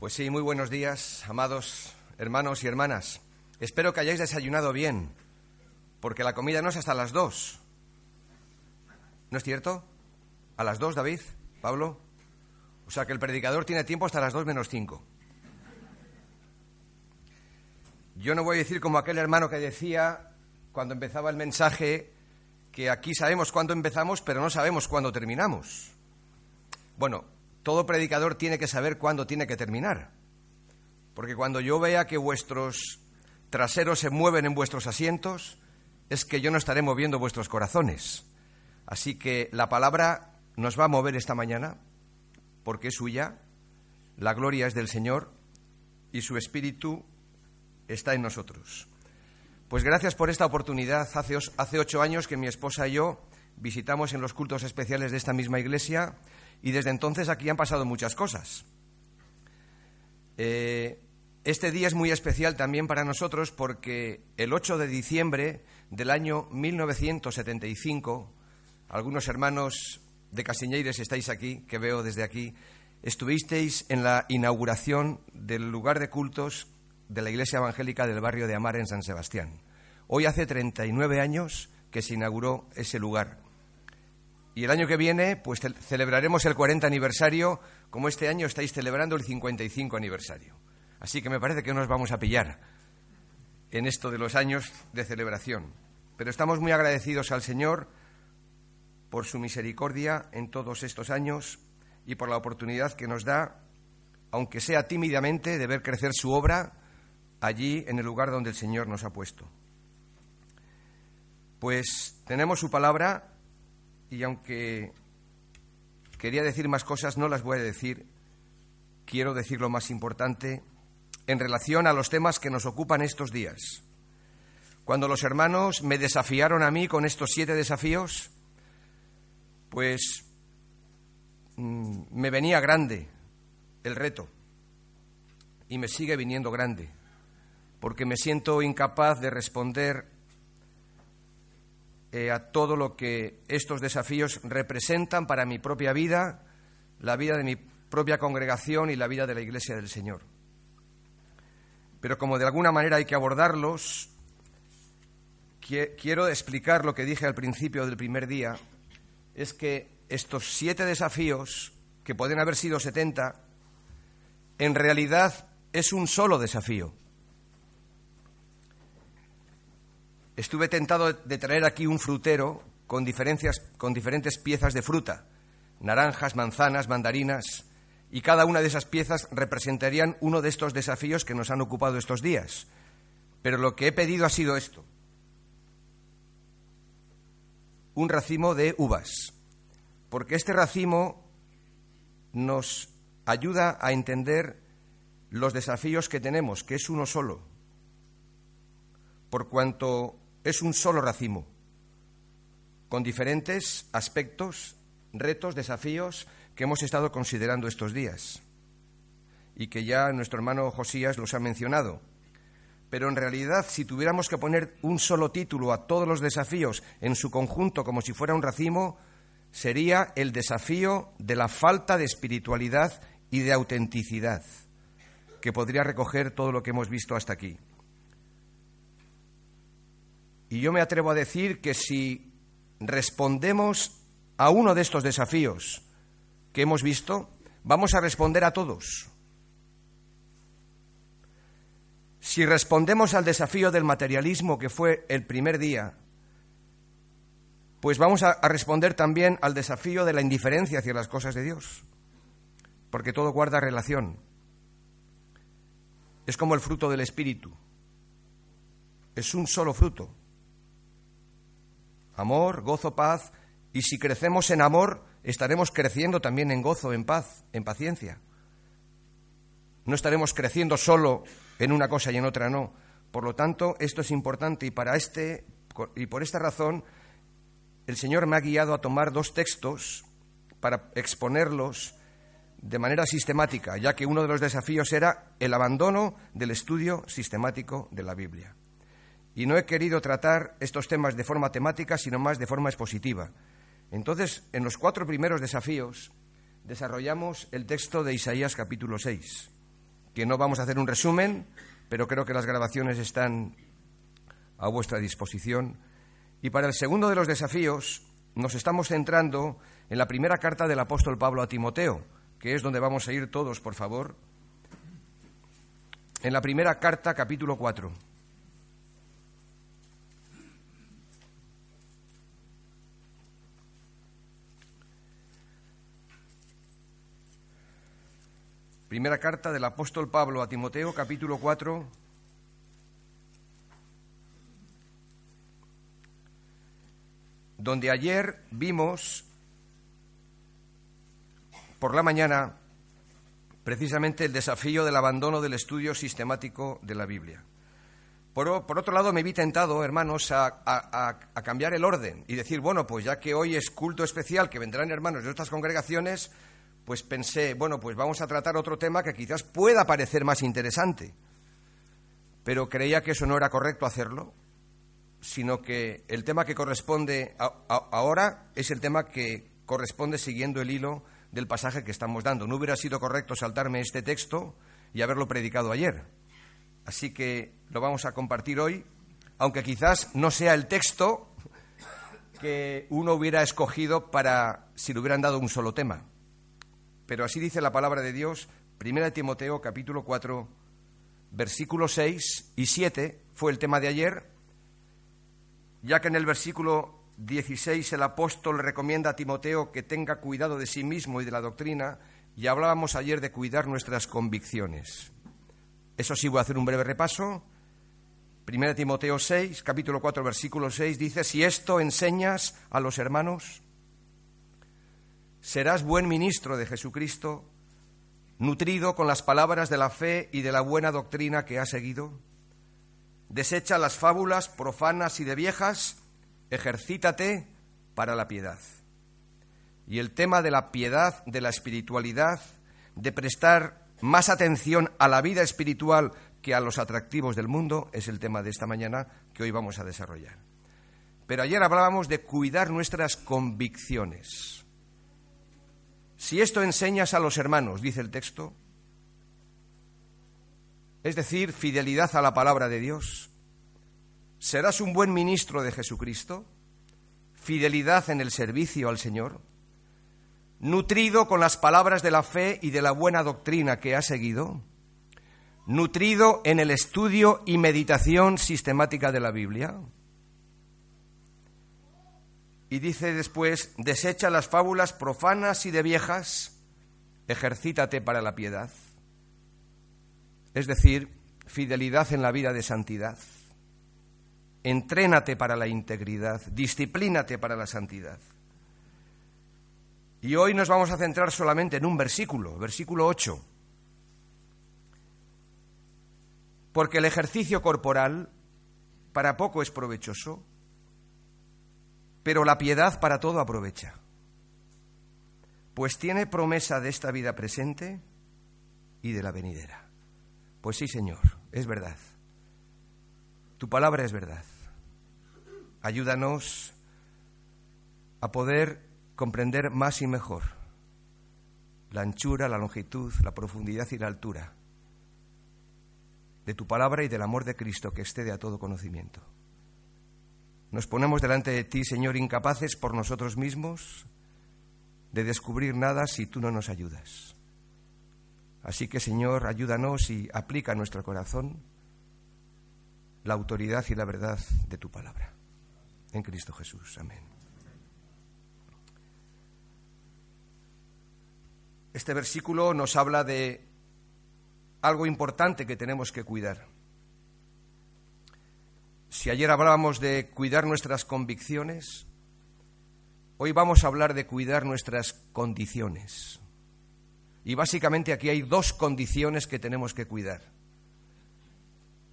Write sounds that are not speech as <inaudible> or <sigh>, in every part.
Pues sí, muy buenos días, amados hermanos y hermanas. Espero que hayáis desayunado bien, porque la comida no es hasta las dos. ¿No es cierto? ¿A las dos, David? ¿Pablo? O sea que el predicador tiene tiempo hasta las dos menos cinco. Yo no voy a decir como aquel hermano que decía cuando empezaba el mensaje que aquí sabemos cuándo empezamos, pero no sabemos cuándo terminamos. Bueno, todo predicador tiene que saber cuándo tiene que terminar. Porque cuando yo vea que vuestros traseros se mueven en vuestros asientos, es que yo no estaré moviendo vuestros corazones. Así que la palabra nos va a mover esta mañana, porque es suya, la gloria es del Señor y su Espíritu está en nosotros. Pues gracias por esta oportunidad. Hace, ocho años que mi esposa y yo visitamos en los cultos especiales de esta misma iglesia y desde entonces aquí han pasado muchas cosas. Eh, este día es muy especial también para nosotros porque el 8 de diciembre del año 1975, algunos hermanos de Casiñeires estáis aquí, que veo desde aquí, estuvisteis en la inauguración del lugar de cultos de la Iglesia Evangélica del barrio de Amar en San Sebastián. Hoy hace 39 años que se inauguró ese lugar. Y el año que viene, pues celebraremos el 40 aniversario, como este año estáis celebrando el 55 aniversario. Así que me parece que nos vamos a pillar en esto de los años de celebración. Pero estamos muy agradecidos al Señor por su misericordia en todos estos años y por la oportunidad que nos da, aunque sea tímidamente, de ver crecer su obra allí en el lugar donde el Señor nos ha puesto. Pues tenemos su palabra y aunque quería decir más cosas, no las voy a decir. Quiero decir lo más importante en relación a los temas que nos ocupan estos días. Cuando los hermanos me desafiaron a mí con estos siete desafíos, pues mm, me venía grande el reto y me sigue viniendo grande, porque me siento incapaz de responder eh, a todo lo que estos desafíos representan para mi propia vida, la vida de mi propia congregación y la vida de la Iglesia del Señor. Pero como de alguna manera hay que abordarlos, quiero explicar lo que dije al principio del primer día, es que estos siete desafíos, que pueden haber sido setenta, en realidad es un solo desafío. Estuve tentado de traer aquí un frutero con, con diferentes piezas de fruta, naranjas, manzanas, mandarinas, y cada una de esas piezas representarían uno de estos desafíos que nos han ocupado estos días. Pero lo que he pedido ha sido esto, un racimo de uvas, porque este racimo nos ayuda a entender los desafíos que tenemos, que es uno solo, por cuanto es un solo racimo, con diferentes aspectos, retos, desafíos que hemos estado considerando estos días y que ya nuestro hermano Josías los ha mencionado. Pero en realidad, si tuviéramos que poner un solo título a todos los desafíos en su conjunto como si fuera un racimo, sería el desafío de la falta de espiritualidad y de autenticidad, que podría recoger todo lo que hemos visto hasta aquí. Y yo me atrevo a decir que si respondemos a uno de estos desafíos que hemos visto, vamos a responder a todos. Si respondemos al desafío del materialismo que fue el primer día, pues vamos a, responder también al desafío de la indiferencia hacia las cosas de Dios, porque todo guarda relación. Es como el fruto del Espíritu, es un solo fruto amor, gozo, paz, y si crecemos en amor, estaremos creciendo también en gozo, en paz, en paciencia. No estaremos creciendo solo en una cosa y en otra no. Por lo tanto, esto es importante y para este y por esta razón el Señor me ha guiado a tomar dos textos para exponerlos de manera sistemática, ya que uno de los desafíos era el abandono del estudio sistemático de la Biblia. Y no he querido tratar estos temas de forma temática, sino más de forma expositiva. Entonces, en los cuatro primeros desafíos, desarrollamos el texto de Isaías capítulo 6. que no vamos a hacer un resumen, pero creo que las grabaciones están a vuestra disposición. Y para el segundo de los desafíos nos estamos centrando en la primera carta del apóstol Pablo a Timoteo, que es donde vamos a ir todos, por favor. En la primera carta, capítulo 4. Primera carta del apóstol Pablo a Timoteo, capítulo 4. Donde ayer vimos por la mañana precisamente el desafío del abandono del estudio sistemático de la Biblia. Por, otro lado, me vi tentado, hermanos, a, a, cambiar el orden y decir, bueno, pues ya que hoy es culto especial, que vendrán hermanos de otras congregaciones, pues pensé, bueno, pues vamos a tratar otro tema que quizás pueda parecer más interesante. Pero creía que eso no era correcto hacerlo, sino que el tema que corresponde ahora es el tema que corresponde siguiendo el hilo del pasaje que estamos dando. No hubiera sido correcto saltarme este texto y haberlo predicado ayer. Así que lo vamos a compartir hoy, aunque quizás no sea el texto que uno hubiera escogido para si le hubieran dado un solo tema. Pero así dice la palabra de Dios, 1 Timoteo capítulo 4, versículos 6 y 7 fue el tema de ayer, ya que en el versículo 16 el apóstol recomienda a Timoteo que tenga cuidado de sí mismo y de la doctrina, y hablábamos ayer de cuidar nuestras convicciones. Eso sí, voy a hacer un breve repaso. 1 Timoteo 6, capítulo 4, versículo 6 dice, si esto enseñas a los hermanos, serás buen ministro de Jesucristo, nutrido con las palabras de la fe y de la buena doctrina que has seguido. Desecha las fábulas profanas y de viejas, ejercítate para la piedad. Y el tema de la piedad, de la espiritualidad, de prestar más atención a la vida espiritual que a los atractivos del mundo, es el tema de esta mañana que hoy vamos a desarrollar. Pero ayer hablábamos de cuidar nuestras convicciones. Si esto enseñas a los hermanos, dice el texto, es decir, fidelidad a la palabra de Dios, serás un buen ministro de Jesucristo, fidelidad en el servicio al Señor, nutrido con las palabras de la fe y de la buena doctrina que has seguido, nutrido en el estudio y meditación sistemática de la Biblia, y dice después, desecha las fábulas profanas y de viejas, ejercítate para la piedad. Es decir, fidelidad en la vida de santidad. Entrénate para la integridad, disciplínate para la santidad. Y hoy nos vamos a centrar solamente en un versículo, versículo 8. Porque el ejercicio corporal para poco es provechoso, pero la piedad para todo aprovecha, pues tiene promesa de esta vida presente y de la venidera. Pues sí, Señor, es verdad. Tu palabra es verdad. Ayúdanos a poder comprender más y mejor la anchura, la longitud, la profundidad y la altura de tu palabra y del amor de Cristo que excede a todo conocimiento. Nos ponemos delante de ti, Señor, incapaces por nosotros mismos de descubrir nada si tú no nos ayudas. Así que, Señor, ayúdanos y aplica a nuestro corazón la autoridad y la verdad de tu palabra. En Cristo Jesús. Amén. Este versículo nos habla de algo importante que tenemos que cuidar. Si ayer hablábamos de cuidar nuestras convicciones, hoy vamos a hablar de cuidar nuestras condiciones. Y básicamente aquí hay dos condiciones que tenemos que cuidar.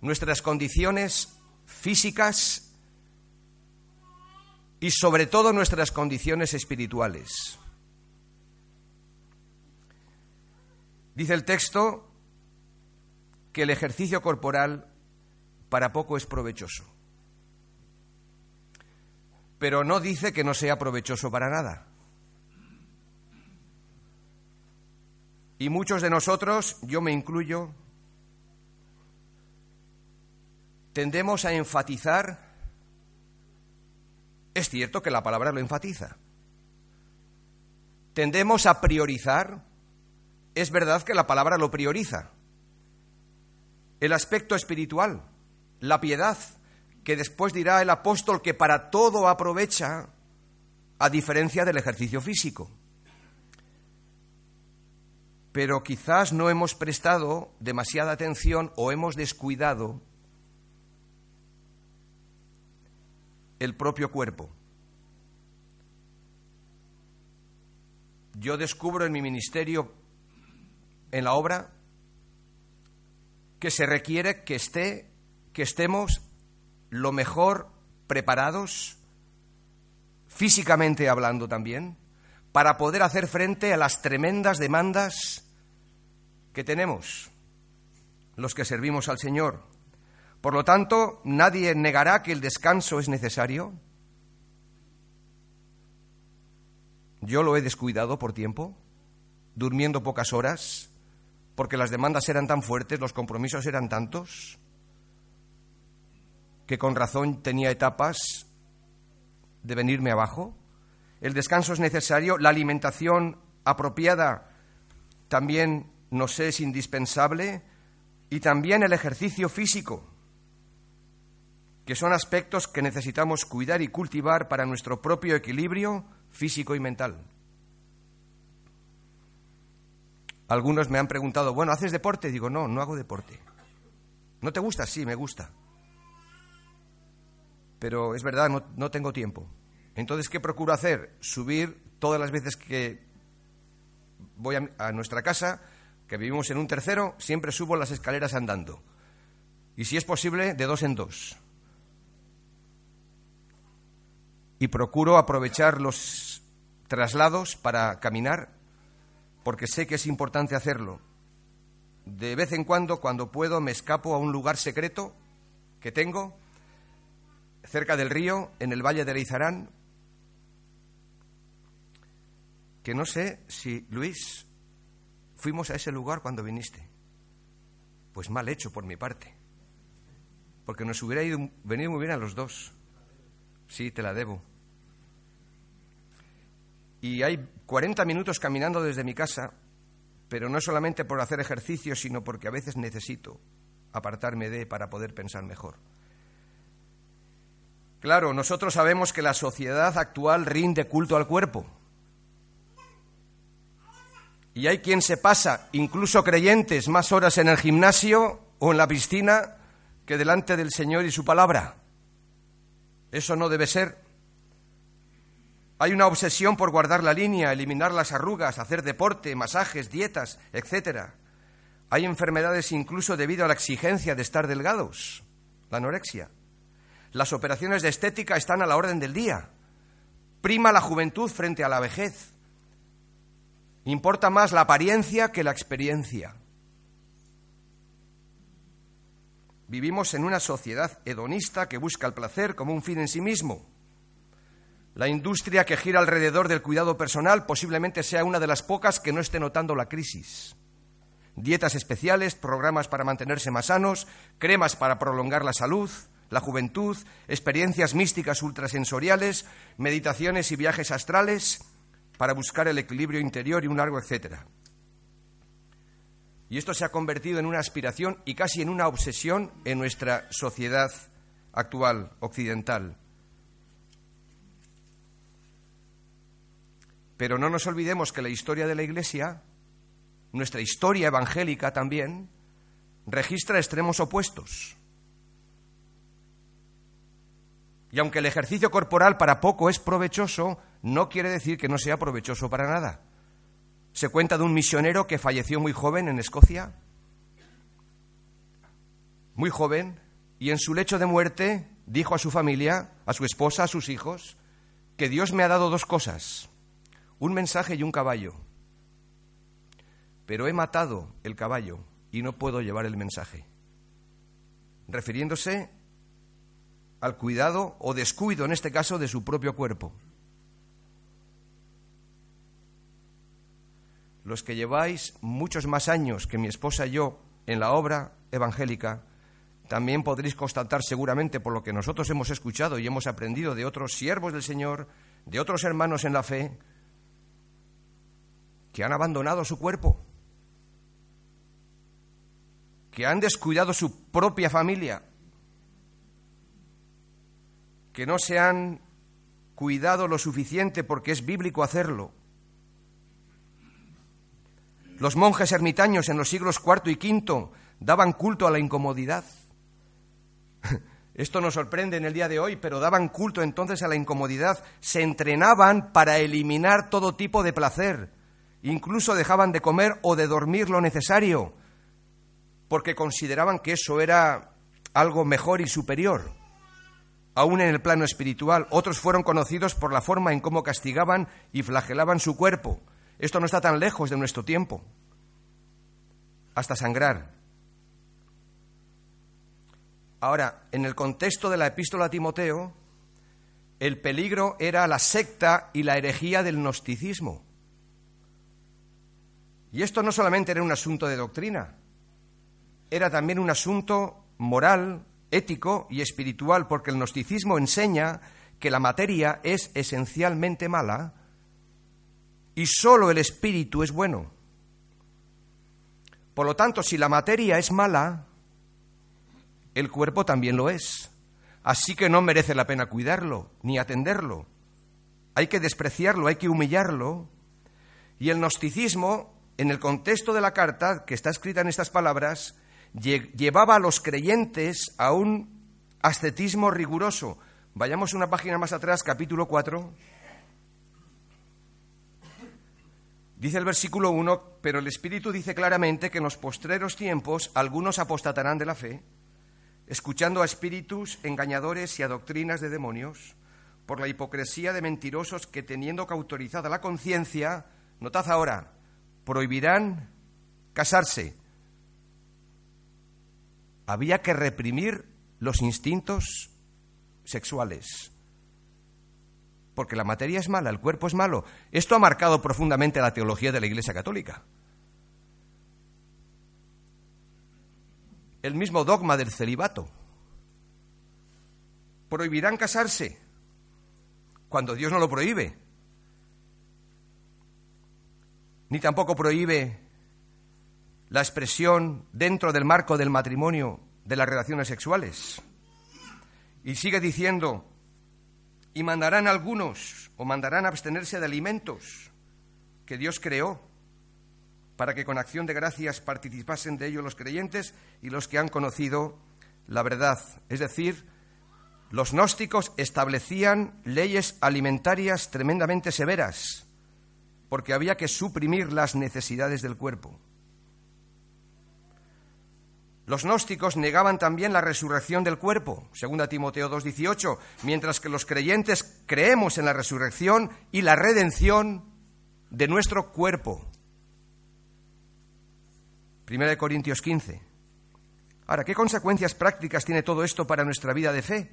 Nuestras condiciones físicas y sobre todo nuestras condiciones espirituales. Dice el texto que el ejercicio corporal para poco es provechoso. Pero no dice que no sea provechoso para nada. Y muchos de nosotros, yo me incluyo, tendemos a enfatizar, es cierto que la palabra lo enfatiza, tendemos a priorizar, es verdad que la palabra lo prioriza, el aspecto espiritual la piedad, que después dirá el apóstol que para todo aprovecha, a diferencia del ejercicio físico. Pero quizás no hemos prestado demasiada atención o hemos descuidado el propio cuerpo. Yo descubro en mi ministerio, en la obra, que se requiere que esté, que estemos lo mejor preparados, físicamente hablando también, para poder hacer frente a las tremendas demandas que tenemos los que servimos al Señor. Por lo tanto, nadie negará que el descanso es necesario. Yo lo he descuidado por tiempo, durmiendo pocas horas, porque las demandas eran tan fuertes, los compromisos eran tantos, que con razón tenía etapas de venirme abajo. El descanso es necesario, la alimentación apropiada también nos es indispensable y también el ejercicio físico, que son aspectos que necesitamos cuidar y cultivar para nuestro propio equilibrio físico y mental. Algunos me han preguntado, bueno, ¿haces deporte? Digo, no, no hago deporte. ¿No te gusta? Sí, me gusta. Pero es verdad, no, tengo tiempo. Entonces, ¿qué procuro hacer? Subir todas las veces que voy a, nuestra casa, que vivimos en un tercero, siempre subo las escaleras andando. Y si es posible, de dos en dos. Y procuro aprovechar los traslados para caminar porque sé que es importante hacerlo. De vez en cuando, cuando puedo, me escapo a un lugar secreto que tengo, cerca del río, en el valle de Leizarán, que no sé si, Luis, fuimos a ese lugar cuando viniste. Pues mal hecho por mi parte, porque nos hubiera ido, venido muy bien a los dos. Sí, te la debo y hay 40 minutos caminando desde mi casa, pero no solamente por hacer ejercicio, sino porque a veces necesito apartarme de para poder pensar mejor. Claro, nosotros sabemos que la sociedad actual rinde culto al cuerpo. Y hay quien se pasa, incluso creyentes, más horas en el gimnasio o en la piscina que delante del Señor y su palabra. Eso no debe ser. Hay una obsesión por guardar la línea, eliminar las arrugas, hacer deporte, masajes, dietas, etc. Hay enfermedades incluso debido a la exigencia de estar delgados, la anorexia. Las operaciones de estética están a la orden del día. Prima la juventud frente a la vejez. Importa más la apariencia que la experiencia. Vivimos en una sociedad hedonista que busca el placer como un fin en sí mismo la industria que gira alrededor del cuidado personal posiblemente sea una de las pocas que no esté notando la crisis. Dietas especiales, programas para mantenerse más sanos, cremas para prolongar la salud, la juventud, experiencias místicas ultrasensoriales, meditaciones y viajes astrales para buscar el equilibrio interior y un largo etcétera. Y esto se ha convertido en una aspiración y casi en una obsesión en nuestra sociedad actual occidental. Pero no nos olvidemos que la historia de la Iglesia, nuestra historia evangélica también, registra extremos opuestos. Y aunque el ejercicio corporal para poco es provechoso, no quiere decir que no sea provechoso para nada. Se cuenta de un misionero que falleció muy joven en Escocia, muy joven, y en su lecho de muerte dijo a su familia, a su esposa, a sus hijos, que Dios me ha dado dos cosas, un mensaje y un caballo. Pero he matado el caballo y no puedo llevar el mensaje. Refiriéndose al cuidado o descuido, en este caso, de su propio cuerpo. Los que lleváis muchos más años que mi esposa y yo en la obra evangélica, también podréis constatar seguramente por lo que nosotros hemos escuchado y hemos aprendido de otros siervos del Señor, de otros hermanos en la fe, que han abandonado su cuerpo, que han descuidado su propia familia, que no se han cuidado lo suficiente porque es bíblico hacerlo. Los monjes ermitaños en los siglos IV y V daban culto a la incomodidad. <laughs> Esto nos sorprende en el día de hoy, pero daban culto entonces a la incomodidad, se entrenaban para eliminar todo tipo de placer, incluso dejaban de comer o de dormir lo necesario, porque consideraban que eso era algo mejor y superior. Aún en el plano espiritual, otros fueron conocidos por la forma en cómo castigaban y flagelaban su cuerpo. Esto no está tan lejos de nuestro tiempo. Hasta sangrar. Ahora, en el contexto de la epístola a Timoteo, el peligro era la secta y la herejía del gnosticismo. Y esto no solamente era un asunto de doctrina, era también un asunto moral, ético y espiritual, porque el gnosticismo enseña que la materia es esencialmente mala y sólo el espíritu es bueno. Por lo tanto, si la materia es mala, el cuerpo también lo es. Así que no merece la pena cuidarlo ni atenderlo. Hay que despreciarlo, hay que humillarlo. Y el gnosticismo, en el contexto de la carta que está escrita en estas palabras, llevaba a los creyentes a un ascetismo riguroso. Vayamos una página más atrás, capítulo 4. Dice el versículo 1, pero el Espíritu dice claramente que en los postreros tiempos algunos apostatarán de la fe, escuchando a espíritus engañadores y a doctrinas de demonios, por la hipocresía de mentirosos que teniendo cautorizada la conciencia, notad ahora, prohibirán casarse. Había que reprimir los instintos sexuales porque la materia es mala, el cuerpo es malo. Esto ha marcado profundamente la teología de la Iglesia Católica. El mismo dogma del celibato. Prohibirán casarse cuando Dios no lo prohíbe. Ni tampoco prohíbe la expresión dentro del marco del matrimonio de las relaciones sexuales. Y sigue diciendo, y mandarán algunos o mandarán abstenerse de alimentos que Dios creó para que con acción de gracias participasen de ello los creyentes y los que han conocido la verdad. Es decir, los gnósticos establecían leyes alimentarias tremendamente severas porque había que suprimir las necesidades del cuerpo. Los gnósticos negaban también la resurrección del cuerpo, según Timoteo 2:18, mientras que los creyentes creemos en la resurrección y la redención de nuestro cuerpo. 1 Corintios 15. Ahora, ¿qué consecuencias prácticas tiene todo esto para nuestra vida de fe?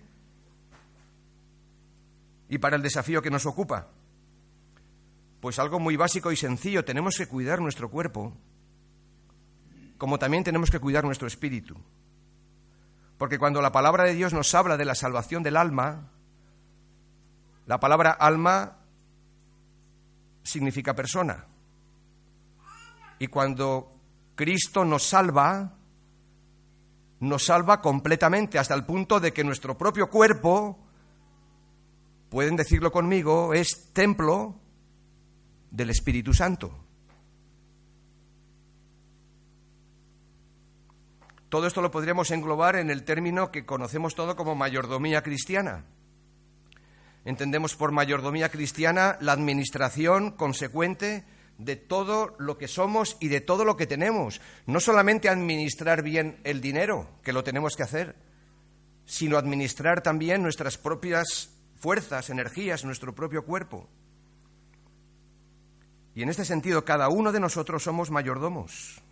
Y para el desafío que nos ocupa. Pues algo muy básico y sencillo, tenemos que cuidar nuestro cuerpo como también tenemos que cuidar nuestro espíritu. Porque cuando la palabra de Dios nos habla de la salvación del alma, la palabra alma significa persona. Y cuando Cristo nos salva, nos salva completamente hasta el punto de que nuestro propio cuerpo, pueden decirlo conmigo, es templo del Espíritu Santo. Todo esto lo podríamos englobar en el término que conocemos todo como mayordomía cristiana. Entendemos por mayordomía cristiana la administración consecuente de todo lo que somos y de todo lo que tenemos. No solamente administrar bien el dinero, que lo tenemos que hacer, sino administrar también nuestras propias fuerzas, energías, nuestro propio cuerpo. Y en este sentido, cada uno de nosotros somos mayordomos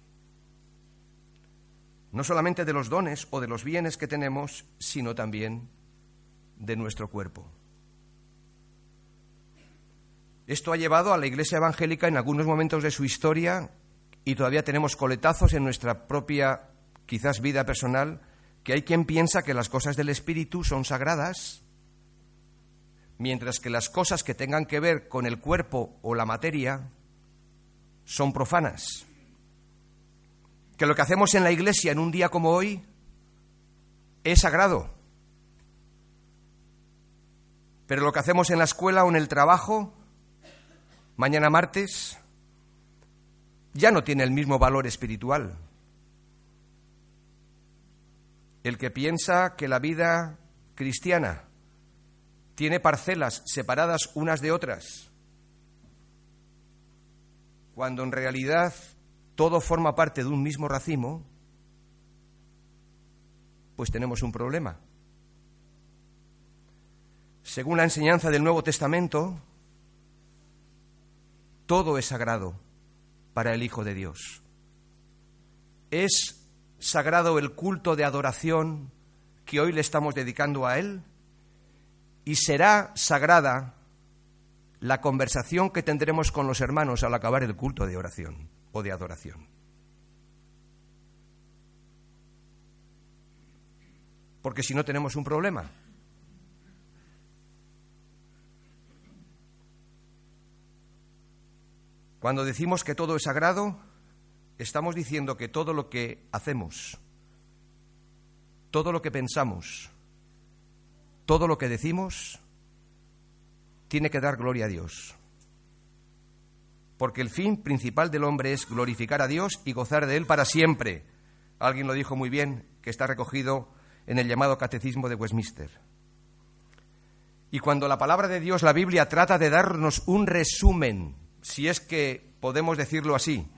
no solamente de los dones o de los bienes que tenemos, sino también de nuestro cuerpo. Esto ha llevado a la Iglesia evangélica en algunos momentos de su historia, y todavía tenemos coletazos en nuestra propia, quizás, vida personal, que hay quien piensa que las cosas del espíritu son sagradas, mientras que las cosas que tengan que ver con el cuerpo o la materia son profanas. Que lo que hacemos en la iglesia en un día como hoy es sagrado. Pero lo que hacemos en la escuela o en el trabajo, mañana martes, ya no tiene el mismo valor espiritual. El que piensa que la vida cristiana tiene parcelas separadas unas de otras, cuando en realidad todo forma parte de un mismo racimo, pues tenemos un problema. Según la enseñanza del Nuevo Testamento, todo es sagrado para el Hijo de Dios. Es sagrado el culto de adoración que hoy le estamos dedicando a Él y será sagrada la conversación que tendremos con los hermanos al acabar el culto de oración o de adoración. Porque si no tenemos un problema. Cuando decimos que todo es sagrado, estamos diciendo que todo lo que hacemos, todo lo que pensamos, todo lo que decimos, tiene que dar gloria a Dios. Porque el fin principal del hombre es glorificar a Dios y gozar de Él para siempre. Alguien lo dijo muy bien, que está recogido en el llamado Catecismo de Westminster. Y cuando la palabra de Dios, la Biblia, trata de darnos un resumen si es que podemos decirlo así,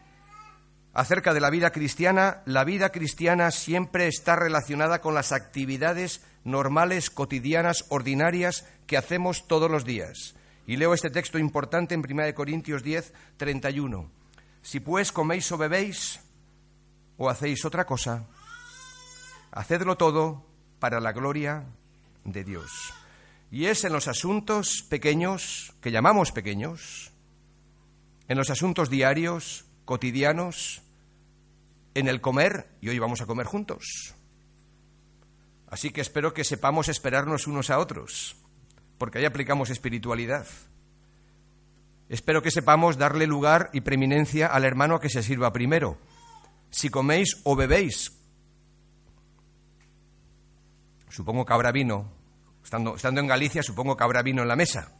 acerca de la vida cristiana, la vida cristiana siempre está relacionada con las actividades normales, cotidianas, ordinarias que hacemos todos los días. Y leo este texto importante en 1 Corintios 10, 31. Si pues coméis o bebéis o hacéis otra cosa, hacedlo todo para la gloria de Dios. Y es en los asuntos pequeños, que llamamos pequeños, en los asuntos diarios, cotidianos, en el comer, y hoy vamos a comer juntos. Así que espero que sepamos esperarnos unos a otros, porque ahí aplicamos espiritualidad. Espero que sepamos darle lugar y preeminencia al hermano a que se sirva primero. Si coméis o bebéis, supongo que habrá vino, estando, estando en Galicia, supongo que habrá vino en la mesa,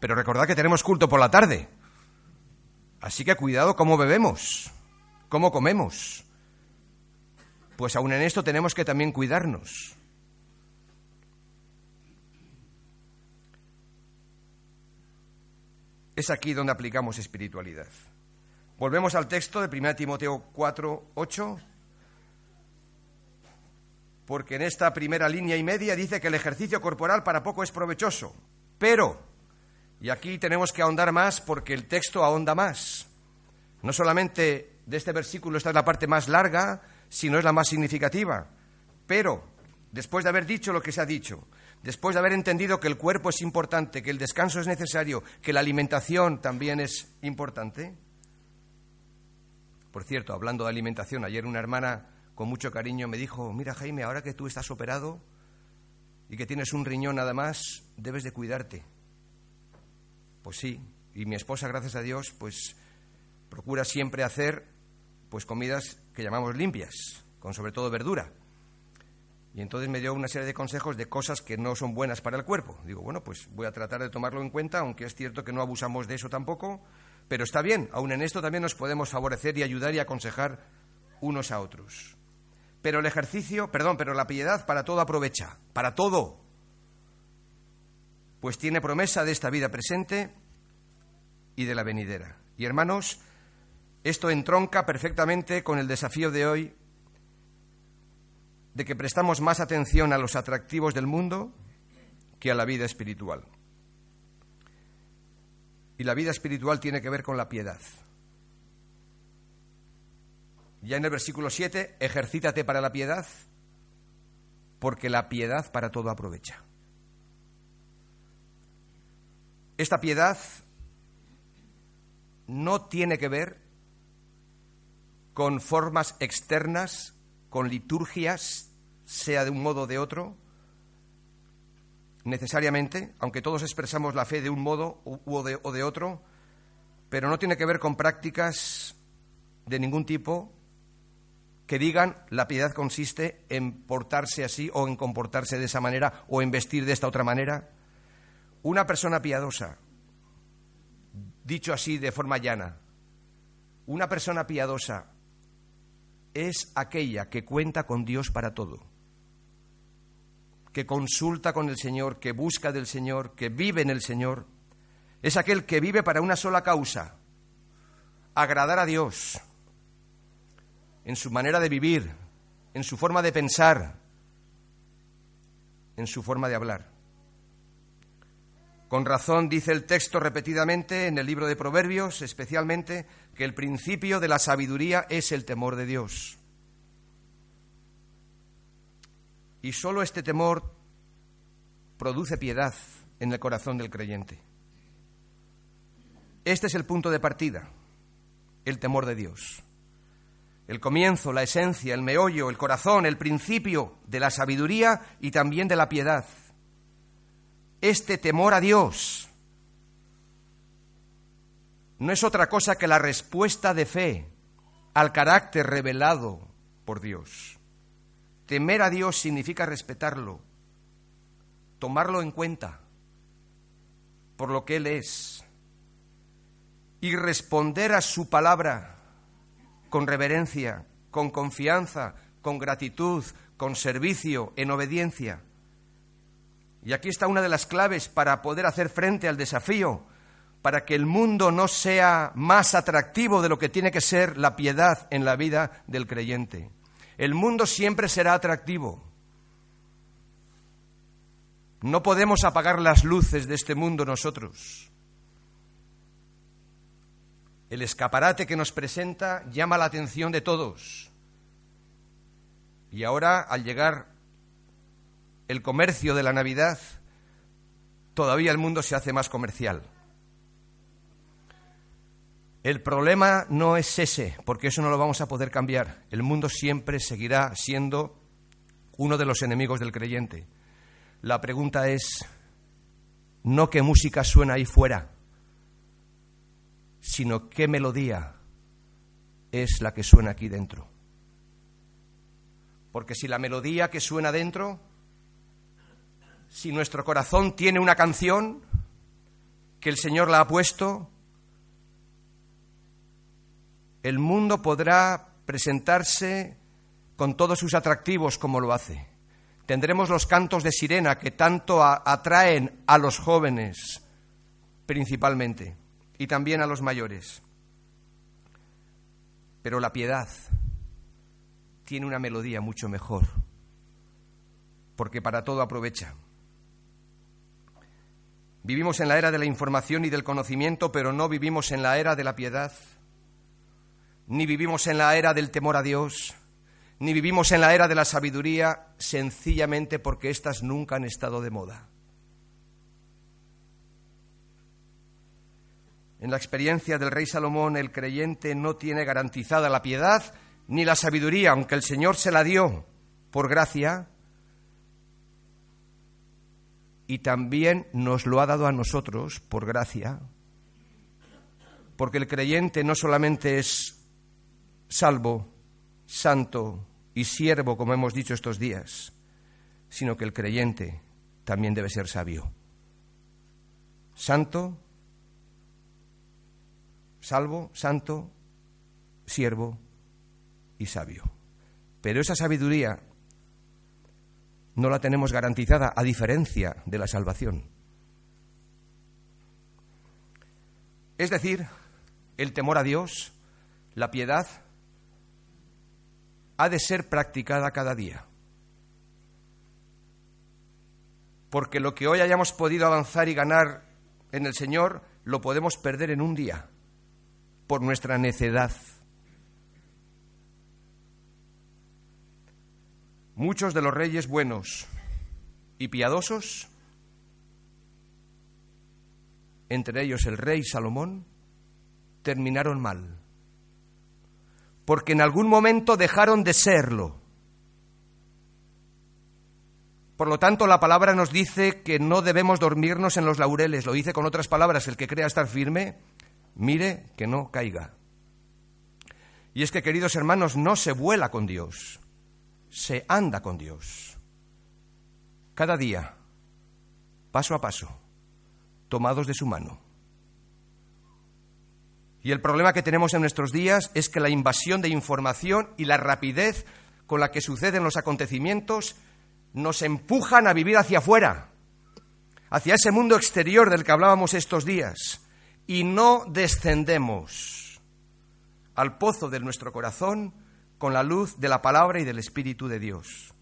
pero recordad que tenemos culto por la tarde. Así que cuidado cómo bebemos, cómo comemos. Pues aún en esto tenemos que también cuidarnos. Es aquí donde aplicamos espiritualidad. Volvemos al texto de 1 Timoteo 4, 8, porque en esta primera línea y media dice que el ejercicio corporal para poco es provechoso, pero y aquí tenemos que ahondar más porque el texto ahonda más. No solamente de este versículo esta es la parte más larga, sino es la más significativa. Pero, después de haber dicho lo que se ha dicho, después de haber entendido que el cuerpo es importante, que el descanso es necesario, que la alimentación también es importante. Por cierto, hablando de alimentación, ayer una hermana con mucho cariño me dijo, mira Jaime, ahora que tú estás operado y que tienes un riñón nada más, debes de cuidarte. Pues sí, y mi esposa, gracias a Dios, pues procura siempre hacer pues comidas que llamamos limpias, con sobre todo verdura. Y entonces me dio una serie de consejos de cosas que no son buenas para el cuerpo. Digo, bueno, pues voy a tratar de tomarlo en cuenta, aunque es cierto que no abusamos de eso tampoco, pero está bien, aún en esto también nos podemos favorecer y ayudar y aconsejar unos a otros. Pero el ejercicio, perdón, pero la piedad para todo aprovecha, para todo pues tiene promesa de esta vida presente y de la venidera. Y hermanos, esto entronca perfectamente con el desafío de hoy de que prestamos más atención a los atractivos del mundo que a la vida espiritual. Y la vida espiritual tiene que ver con la piedad. Ya en el versículo 7, ejercítate para la piedad, porque la piedad para todo aprovecha. Esta piedad no tiene que ver con formas externas, con liturgias sea de un modo o de otro, necesariamente, aunque todos expresamos la fe de un modo de, o de otro, pero no tiene que ver con prácticas de ningún tipo que digan la piedad consiste en portarse así o en comportarse de esa manera o en vestir de esta otra manera. Una persona piadosa, dicho así de forma llana, una persona piadosa es aquella que cuenta con Dios para todo, que consulta con el Señor, que busca del Señor, que vive en el Señor. Es aquel que vive para una sola causa, agradar a Dios en su manera de vivir, en su forma de pensar, en su forma de hablar. Con razón dice el texto repetidamente en el libro de Proverbios, especialmente, que el principio de la sabiduría es el temor de Dios. Y solo este temor produce piedad en el corazón del creyente. Este es el punto de partida, el temor de Dios el comienzo, la esencia, el meollo, el corazón, el principio de la sabiduría y también de la piedad. Este temor a Dios no es otra cosa que la respuesta de fe al carácter revelado por Dios. Temer a Dios significa respetarlo, tomarlo en cuenta por lo que Él es y responder a su palabra con reverencia, con confianza, con gratitud, con servicio, en obediencia. Y aquí está una de las claves para poder hacer frente al desafío, para que el mundo no sea más atractivo de lo que tiene que ser la piedad en la vida del creyente. El mundo siempre será atractivo. No podemos apagar las luces de este mundo nosotros. El escaparate que nos presenta llama la atención de todos. Y ahora, al llegar el comercio de la Navidad, todavía el mundo se hace más comercial. El problema no es ese, porque eso no lo vamos a poder cambiar. El mundo siempre seguirá siendo uno de los enemigos del creyente. La pregunta es, no qué música suena ahí fuera, sino qué melodía es la que suena aquí dentro. Porque si la melodía que suena dentro, si nuestro corazón tiene una canción que el Señor la ha puesto, el mundo podrá presentarse con todos sus atractivos como lo hace. Tendremos los cantos de sirena que tanto atraen a los jóvenes principalmente y también a los mayores. Pero la piedad tiene una melodía mucho mejor, porque para todo aprovecha. Vivimos en la era de la información y del conocimiento, pero no vivimos en la era de la piedad, ni vivimos en la era del temor a Dios, ni vivimos en la era de la sabiduría, sencillamente porque éstas nunca han estado de moda. En la experiencia del rey Salomón, el creyente no tiene garantizada la piedad ni la sabiduría, aunque el Señor se la dio por gracia, y también nos lo ha dado a nosotros por gracia, porque el creyente no solamente es salvo, santo y siervo, como hemos dicho estos días, sino que el creyente también debe ser sabio. Santo, salvo, santo, siervo y sabio. Pero esa sabiduría no la tenemos garantizada a diferencia de la salvación. Es decir, el temor a Dios, la piedad, ha de ser practicada cada día. Porque lo que hoy hayamos podido avanzar y ganar en el Señor, lo podemos perder en un día por nuestra necedad. Muchos de los reyes buenos y piadosos, entre ellos el rey Salomón, terminaron mal, porque en algún momento dejaron de serlo. Por lo tanto, la palabra nos dice que no debemos dormirnos en los laureles. Lo dice con otras palabras, el que crea estar firme, mire que no caiga. Y es que, queridos hermanos, no se vuela con Dios, se anda con Dios. Cada día, paso a paso, tomados de su mano. Y el problema que tenemos en nuestros días es que la invasión de información y la rapidez con la que suceden los acontecimientos nos empujan a vivir hacia afuera, hacia ese mundo exterior del que hablábamos estos días, y no descendemos al pozo de nuestro corazón con la luz de la palabra y del Espíritu de Dios.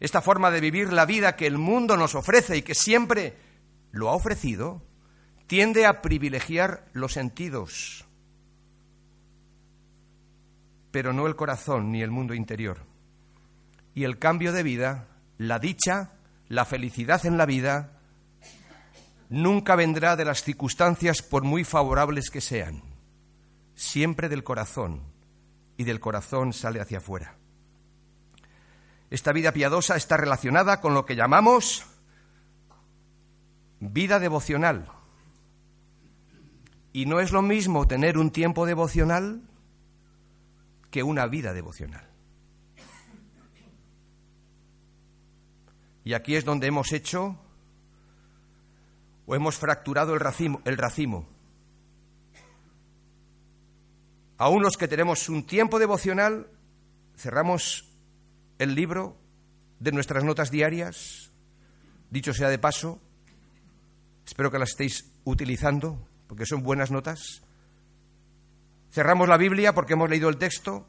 Esta forma de vivir la vida que el mundo nos ofrece y que siempre lo ha ofrecido, tiende a privilegiar los sentidos, pero no el corazón ni el mundo interior y el cambio de vida, la dicha, la felicidad en la vida, nunca vendrá de las circunstancias por muy favorables que sean, siempre del corazón, y del corazón sale hacia afuera. Esta vida piadosa está relacionada con lo que llamamos vida devocional. Y no es lo mismo tener un tiempo devocional que una vida devocional. Y aquí es donde hemos hecho o hemos fracturado el racimo. El racimo. Aún los que tenemos un tiempo devocional, cerramos el libro de nuestras notas diarias, dicho sea de paso, espero que las estéis utilizando, porque son buenas notas. Cerramos la Biblia porque hemos leído el texto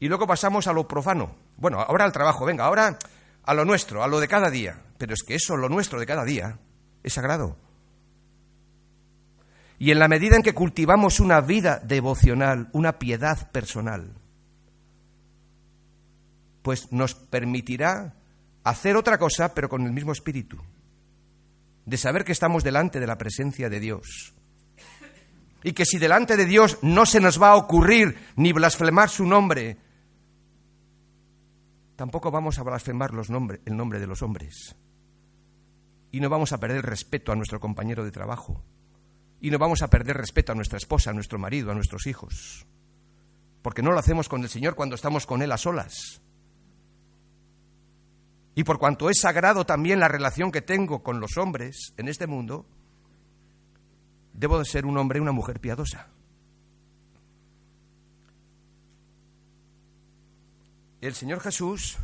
y luego pasamos a lo profano. Bueno, ahora al trabajo, venga, ahora a lo nuestro, a lo de cada día. Pero es que eso, lo nuestro de cada día, es sagrado. Y en la medida en que cultivamos una vida devocional, una piedad personal, pues nos permitirá hacer otra cosa, pero con el mismo espíritu, de saber que estamos delante de la presencia de Dios. Y que si delante de Dios no se nos va a ocurrir ni blasfemar su nombre, tampoco vamos a blasfemar el nombre de los hombres. Y no vamos a perder respeto a nuestro compañero de trabajo. Y no vamos a perder respeto a nuestra esposa, a nuestro marido, a nuestros hijos. Porque no lo hacemos con el Señor cuando estamos con Él a solas. Y por cuanto es sagrado también la relación que tengo con los hombres en este mundo, debo de ser un hombre y una mujer piadosa. el Señor Jesús,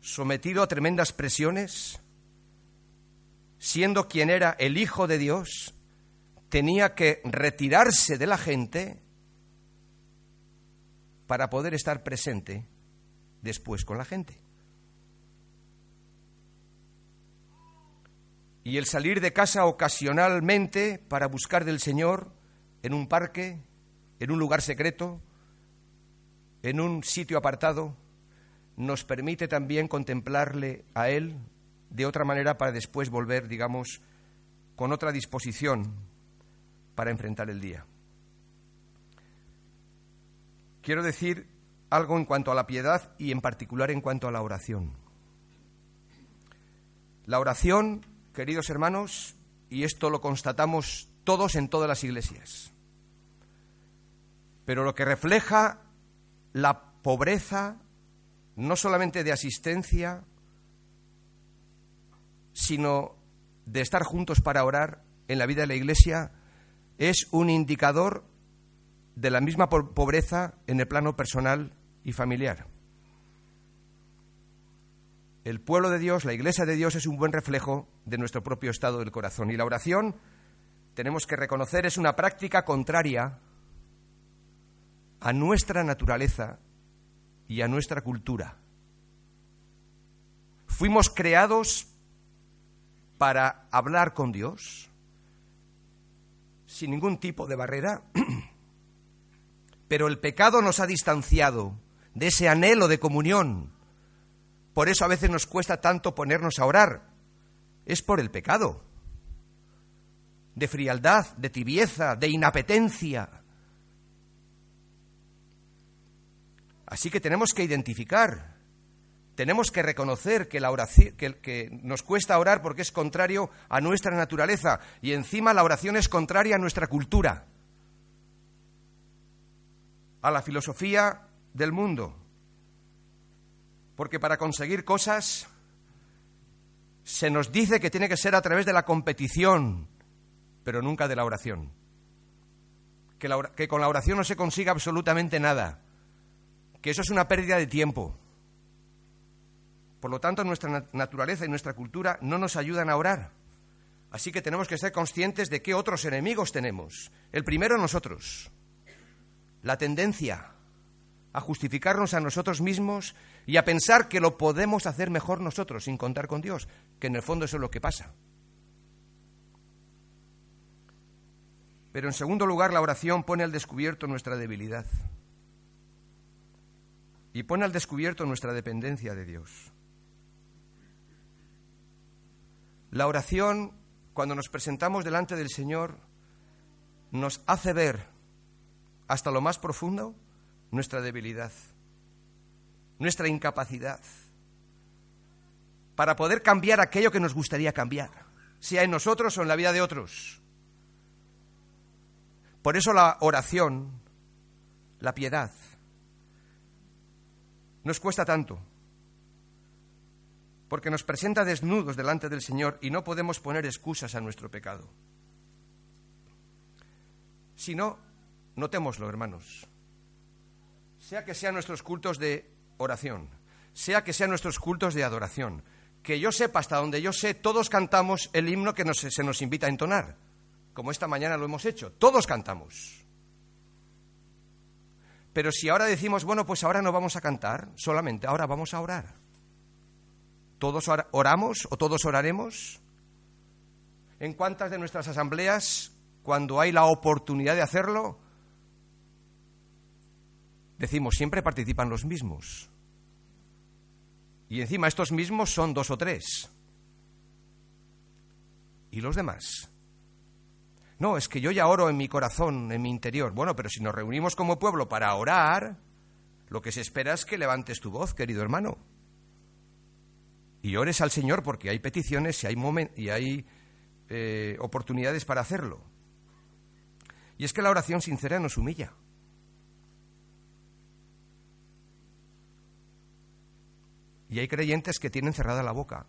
sometido a tremendas presiones, siendo quien era el Hijo de Dios, tenía que retirarse de la gente para poder estar presente después con la gente. Y el salir de casa ocasionalmente para buscar del Señor en un parque, en un lugar secreto, en un sitio apartado, nos permite también contemplarle a Él de otra manera para después volver, digamos, con otra disposición para enfrentar el día. Quiero decir algo en cuanto a la piedad y en particular en cuanto a la oración. La oración, queridos hermanos, y esto lo constatamos todos en todas las iglesias, pero lo que refleja la pobreza no solamente de asistencia, sino de estar juntos para orar en la vida de la Iglesia, es un indicador de la misma pobreza en el plano personal y familiar. El pueblo de Dios, la Iglesia de Dios, es un buen reflejo de nuestro propio estado del corazón. Y la oración, tenemos que reconocer, es una práctica contraria a nuestra naturaleza y a nuestra cultura. Fuimos creados para hablar con Dios sin ningún tipo de barrera, <clears throat> pero el pecado nos ha distanciado de ese anhelo de comunión. Por eso a veces nos cuesta tanto ponernos a orar. Es por el pecado, de frialdad, de tibieza, de inapetencia, Así que tenemos que identificar tenemos que reconocer que, la oración, que, nos cuesta orar porque es contrario a nuestra naturaleza y encima la oración es contraria a nuestra cultura, a la filosofía del mundo. Porque para conseguir cosas se nos dice que tiene que ser a través de la competición, pero nunca de la oración. Que, que con la oración no se consiga absolutamente nada, que eso es una pérdida de tiempo por lo tanto, nuestra naturaleza y nuestra cultura no nos ayudan a orar. Así que tenemos que ser conscientes de qué otros enemigos tenemos. El primero nosotros. La tendencia a justificarnos a nosotros mismos y a pensar que lo podemos hacer mejor nosotros sin contar con Dios, que en el fondo eso es lo que pasa. Pero en segundo lugar, la oración pone al descubierto nuestra debilidad y pone al descubierto nuestra dependencia de Dios. La oración, cuando nos presentamos delante del Señor, nos hace ver hasta lo más profundo nuestra debilidad, nuestra incapacidad, para poder cambiar aquello que nos gustaría cambiar, sea en nosotros o en la vida de otros. Por eso la oración, la piedad, nos cuesta tanto, porque nos presenta desnudos delante del Señor y no podemos poner excusas a nuestro pecado. Si no, notémoslo, hermanos. Sea que sean nuestros cultos de oración, sea que sean nuestros cultos de adoración, que yo sepa, hasta donde yo sé, todos cantamos el himno que se nos invita a entonar, como esta mañana lo hemos hecho, todos cantamos. Pero si ahora decimos, bueno, pues ahora no vamos a cantar solamente, ahora vamos a orar. ¿Todos oramos o todos oraremos? ¿En cuántas de nuestras asambleas, cuando hay la oportunidad de hacerlo, decimos, siempre participan los mismos? Y encima estos mismos son dos o tres. ¿Y los demás? No, es que yo ya oro en mi corazón, en mi interior. Bueno, pero si nos reunimos como pueblo para orar, lo que se espera es que levantes tu voz, querido hermano y ores al Señor porque hay peticiones y hay, y hay eh, oportunidades para hacerlo. Y es que la oración sincera nos humilla. Y hay creyentes que tienen cerrada la boca.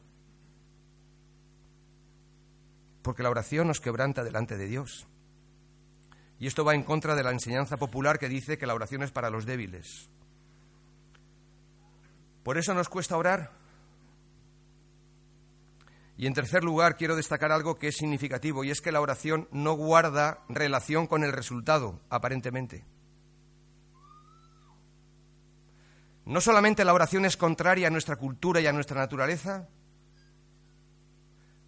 Porque la oración nos quebranta delante de Dios. Y esto va en contra de la enseñanza popular que dice que la oración es para los débiles. Por eso nos cuesta orar, y en tercer lugar, quiero destacar algo que es significativo, y es que la oración no guarda relación con el resultado, aparentemente. No solamente la oración es contraria a nuestra cultura y a nuestra naturaleza,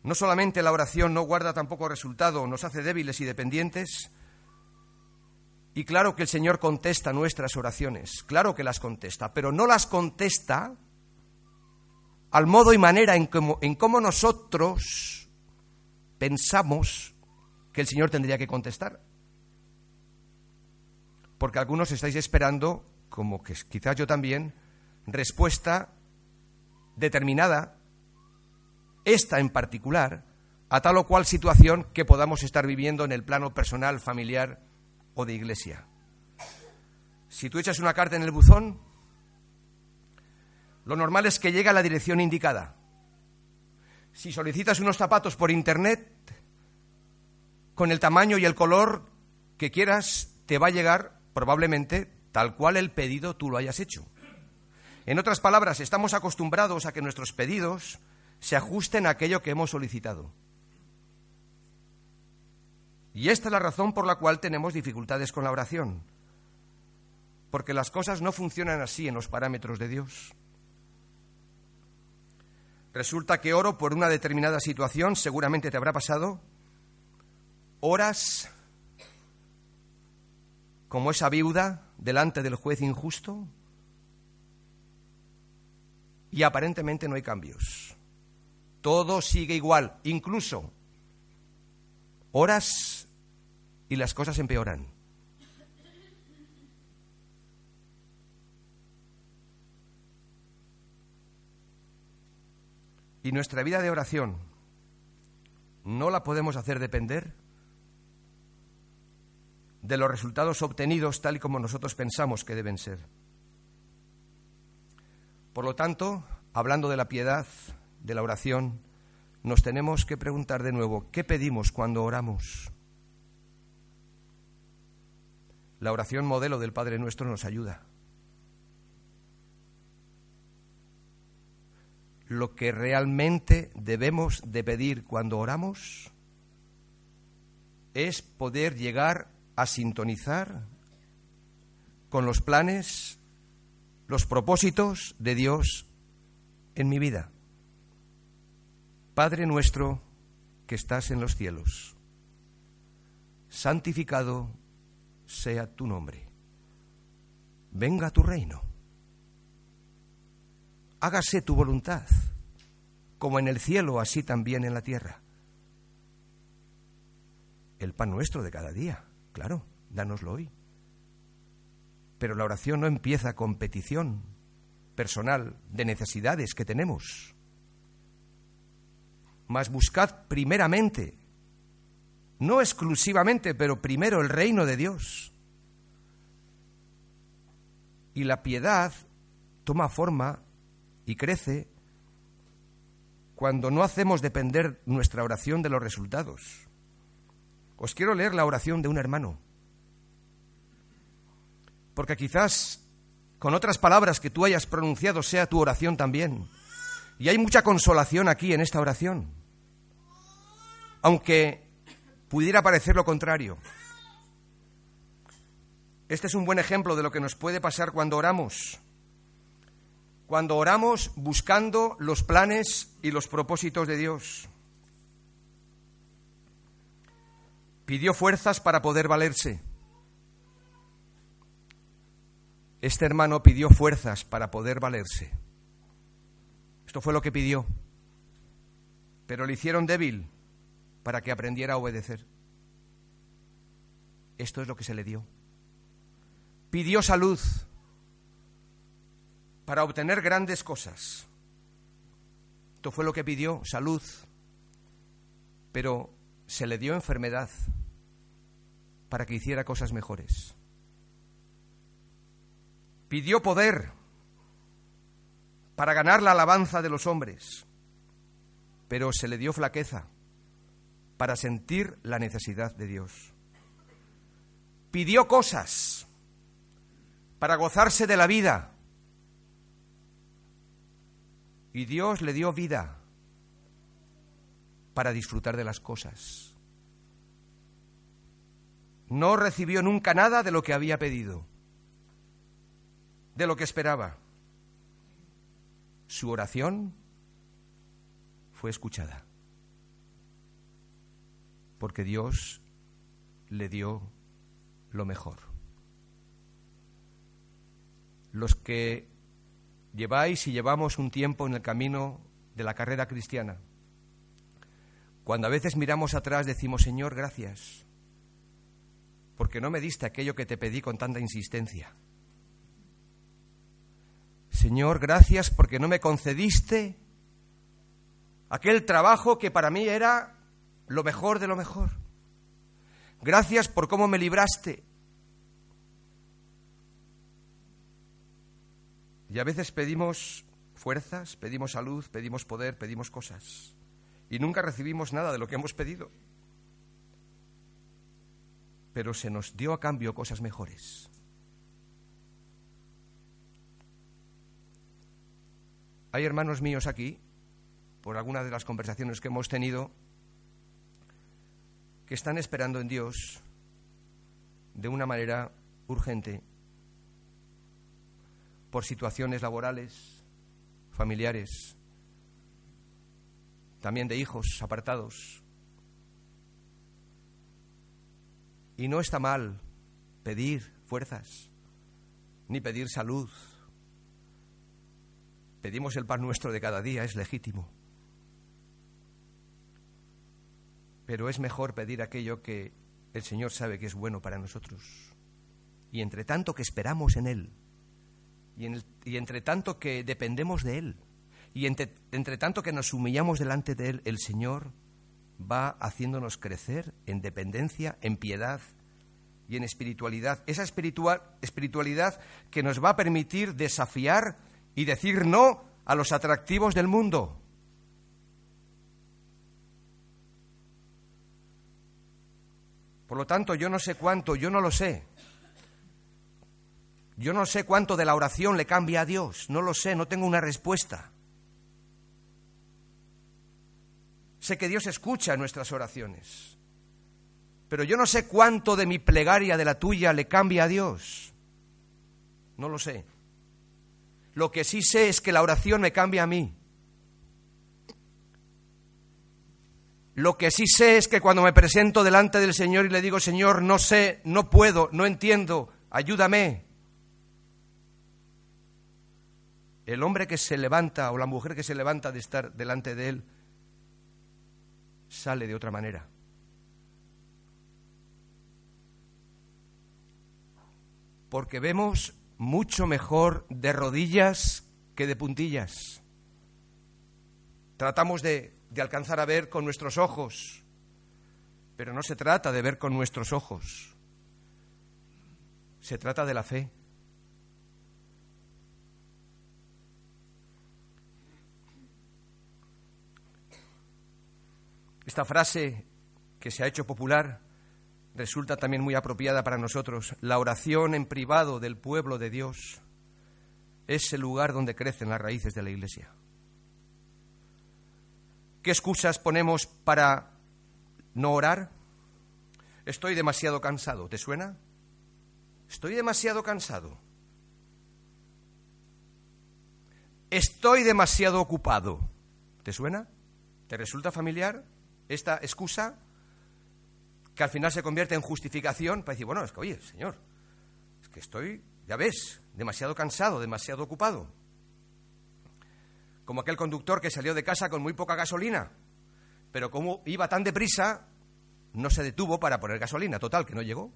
no solamente la oración no guarda tampoco resultado, nos hace débiles y dependientes, y claro que el Señor contesta nuestras oraciones, claro que las contesta, pero no las contesta al modo y manera en cómo, nosotros pensamos que el Señor tendría que contestar. Porque algunos estáis esperando, como que quizás yo también, respuesta determinada, esta en particular, a tal o cual situación que podamos estar viviendo en el plano personal, familiar o de iglesia. Si tú echas una carta en el buzón, lo normal es que llegue a la dirección indicada. Si solicitas unos zapatos por Internet, con el tamaño y el color que quieras, te va a llegar probablemente tal cual el pedido tú lo hayas hecho. En otras palabras, estamos acostumbrados a que nuestros pedidos se ajusten a aquello que hemos solicitado. Y esta es la razón por la cual tenemos dificultades con la oración. Porque las cosas no funcionan así en los parámetros de Dios. Resulta que oro por una determinada situación, seguramente te habrá pasado, horas como esa viuda delante del juez injusto y aparentemente no hay cambios. Todo sigue igual, incluso horas y las cosas empeoran. Y nuestra vida de oración no la podemos hacer depender de los resultados obtenidos tal y como nosotros pensamos que deben ser. Por lo tanto, hablando de la piedad, de la oración, nos tenemos que preguntar de nuevo, ¿qué pedimos cuando oramos? La oración modelo del Padre Nuestro nos ayuda. Lo que realmente debemos de pedir cuando oramos es poder llegar a sintonizar con los planes, los propósitos de Dios en mi vida. Padre nuestro que estás en los cielos, santificado sea tu nombre. Venga tu reino. Hágase tu voluntad, como en el cielo, así también en la tierra. El pan nuestro de cada día, claro, dánoslo hoy. Pero la oración no empieza con petición personal de necesidades que tenemos mas buscad primeramente, no exclusivamente, pero primero el reino de Dios. Y la piedad toma forma y crece cuando no hacemos depender nuestra oración de los resultados. Os quiero leer la oración de un hermano, porque quizás con otras palabras que tú hayas pronunciado sea tu oración también. Y hay mucha consolación aquí en esta oración aunque pudiera parecer lo contrario. Este es un buen ejemplo de lo que nos puede pasar cuando oramos. Cuando oramos buscando los planes y los propósitos de Dios. Pidió fuerzas para poder valerse. Este hermano pidió fuerzas para poder valerse. Esto fue lo que pidió. Pero le hicieron débil para que aprendiera a obedecer. Esto es lo que se le dio. Pidió salud para obtener grandes cosas. Esto fue lo que pidió, salud. Pero se le dio enfermedad para que hiciera cosas mejores. Pidió poder para ganar la alabanza de los hombres, pero se le dio flaqueza para sentir la necesidad de Dios. Pidió cosas para gozarse de la vida. Y Dios le dio vida para disfrutar de las cosas. No recibió nunca nada de lo que había pedido, de lo que esperaba. Su oración fue escuchada porque Dios le dio lo mejor. Los que lleváis y llevamos un tiempo en el camino de la carrera cristiana, cuando a veces miramos atrás decimos, Señor, gracias, porque no me diste aquello que te pedí con tanta insistencia. Señor, gracias porque no me concediste aquel trabajo que para mí era lo mejor de lo mejor. Gracias por cómo me libraste. Y a veces pedimos fuerzas, pedimos salud, pedimos poder, pedimos cosas. Y nunca recibimos nada de lo que hemos pedido. Pero se nos dio a cambio cosas mejores. Hay hermanos míos aquí, por alguna de las conversaciones que hemos tenido, que están esperando en Dios de una manera urgente por situaciones laborales, familiares, también de hijos apartados. Y no está mal pedir fuerzas, ni pedir salud. Pedimos el pan nuestro de cada día, es legítimo. pero es mejor pedir aquello que el Señor sabe que es bueno para nosotros. Y entre tanto que esperamos en Él, y, entre tanto que dependemos de Él, Y entre, entre tanto que nos humillamos delante de Él, el Señor va haciéndonos crecer en dependencia, en piedad y en espiritualidad. Esa espiritual, espiritualidad que nos va a permitir desafiar y decir no a los atractivos del mundo. Por lo tanto, yo no sé cuánto, yo no lo sé. Yo no sé cuánto de la oración le cambia a Dios, no lo sé, no tengo una respuesta. Sé que Dios escucha nuestras oraciones, pero yo no sé cuánto de mi plegaria, de la tuya, le cambia a Dios. No lo sé. Lo que sí sé es que la oración me cambia a mí. Lo que sí sé es que cuando me presento delante del Señor y le digo, Señor, no sé, no puedo, no entiendo, ayúdame. El hombre que se levanta o la mujer que se levanta de estar delante de Él sale de otra manera. Porque vemos mucho mejor de rodillas que de puntillas. Tratamos de, de, alcanzar a ver con nuestros ojos, pero no se trata de ver con nuestros ojos. Se trata de la fe. Esta frase que se ha hecho popular resulta también muy apropiada para nosotros. La oración en privado del pueblo de Dios es el lugar donde crecen las raíces de la Iglesia. ¿Qué excusas ponemos para no orar? Estoy demasiado cansado. ¿Te suena? Estoy demasiado cansado. Estoy demasiado ocupado. ¿Te suena? ¿Te resulta familiar? Esta excusa que al final se convierte en justificación para decir, bueno, es que, oye, Señor, es que estoy, ya ves, demasiado cansado, demasiado ocupado. Como aquel conductor que salió de casa con muy poca gasolina, pero como iba tan deprisa, no se detuvo para poner gasolina, total, que no llegó.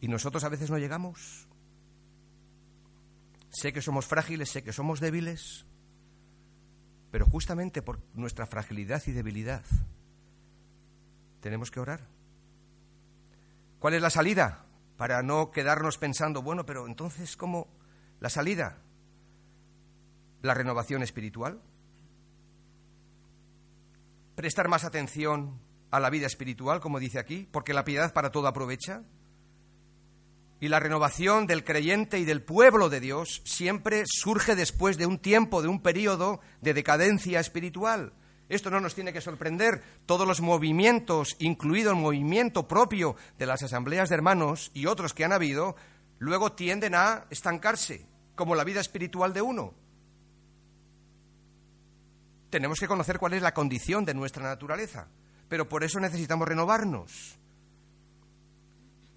Y nosotros a veces no llegamos. Sé que somos frágiles, sé que somos débiles, pero justamente por nuestra fragilidad y debilidad tenemos que orar. ¿Cuál es la salida? Para no quedarnos pensando, bueno, pero entonces, ¿cómo la salida? La renovación espiritual. Prestar más atención a la vida espiritual, como dice aquí, porque la piedad para todo aprovecha y la renovación del creyente y del pueblo de Dios siempre surge después de un tiempo, de un periodo de decadencia espiritual. Esto no nos tiene que sorprender. Todos los movimientos, incluido el movimiento propio de las asambleas de hermanos y otros que han habido, luego tienden a estancarse, como la vida espiritual de uno. Tenemos que conocer cuál es la condición de nuestra naturaleza, pero por eso necesitamos renovarnos.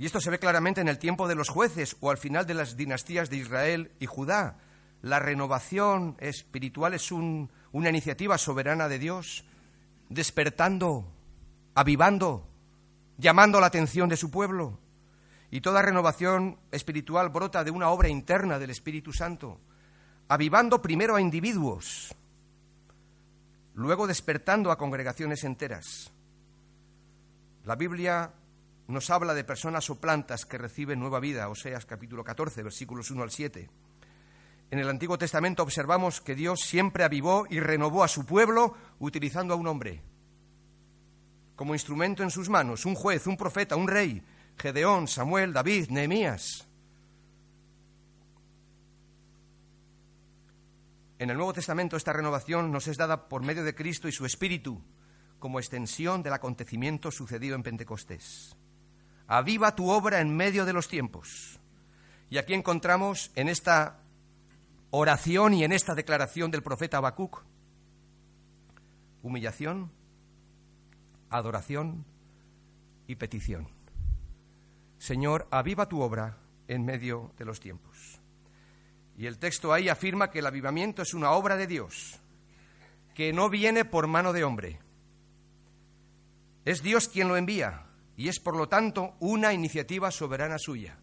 Y esto se ve claramente en el tiempo de los jueces o al final de las dinastías de Israel y Judá. La renovación espiritual es una iniciativa soberana de Dios, despertando, avivando, llamando la atención de su pueblo. Y toda renovación espiritual brota de una obra interna del Espíritu Santo, avivando primero a individuos, luego despertando a congregaciones enteras. La Biblia nos habla de personas o plantas que reciben nueva vida, Oseas capítulo 14, versículos 1 al 7. En el Antiguo Testamento observamos que Dios siempre avivó y renovó a su pueblo utilizando a un hombre como instrumento en sus manos, un juez, un profeta, un rey, Gedeón, Samuel, David, Nehemías. En el Nuevo Testamento esta renovación nos es dada por medio de Cristo y su Espíritu, como extensión del acontecimiento sucedido en Pentecostés aviva tu obra en medio de los tiempos. Y aquí encontramos en esta oración y en esta declaración del profeta Habacuc humillación, adoración y petición. Señor, aviva tu obra en medio de los tiempos. Y el texto ahí afirma que el avivamiento es una obra de Dios, que no viene por mano de hombre. Es Dios quien lo envía y es por lo tanto una iniciativa soberana suya.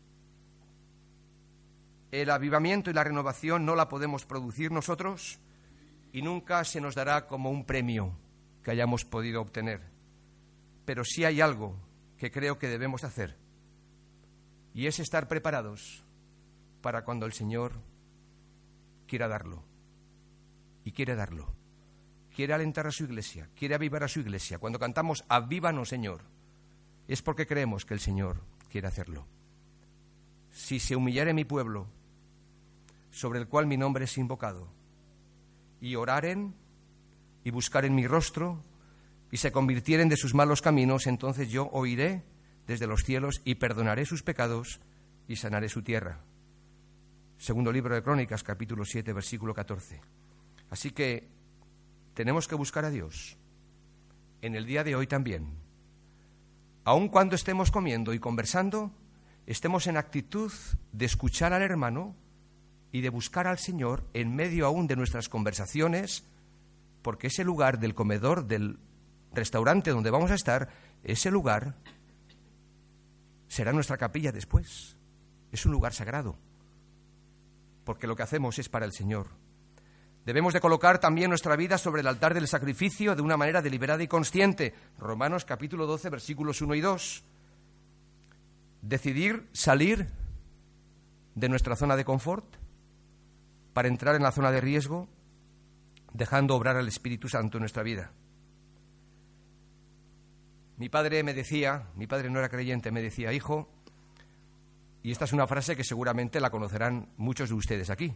El avivamiento y la renovación no la podemos producir nosotros, y nunca se nos dará como un premio que hayamos podido obtener. Pero sí hay algo que creo que debemos hacer y es estar preparados para cuando el Señor quiera darlo. Y quiere darlo. Quiere alentar a su iglesia, quiere avivar a su iglesia. Cuando cantamos Avívanos, Señor, es porque creemos que el Señor quiere hacerlo. Si se humillare mi pueblo, sobre el cual mi nombre es invocado, y oraren y buscaren mi rostro, y se convirtieren de sus malos caminos, entonces yo oiré desde los cielos y perdonaré sus pecados y sanaré su tierra. Segundo libro de Crónicas, capítulo 7, versículo 14. Así que tenemos que buscar a Dios en el día de hoy también. Aun cuando estemos comiendo y conversando, estemos en actitud de escuchar al hermano y de buscar al Señor en medio aún de nuestras conversaciones, porque ese lugar del comedor, del restaurante donde vamos a estar, ese lugar será nuestra capilla después. Es un lugar sagrado, porque lo que hacemos es para el Señor. Debemos de colocar también nuestra vida sobre el altar del sacrificio de una manera deliberada y consciente. Romanos capítulo 12, versículos 1 y 2. Decidir salir de nuestra zona de confort para entrar en la zona de riesgo, dejando obrar al Espíritu Santo en nuestra vida. Mi padre me decía, mi padre no era creyente, me decía, hijo, y esta es una frase que seguramente la conocerán muchos de ustedes aquí,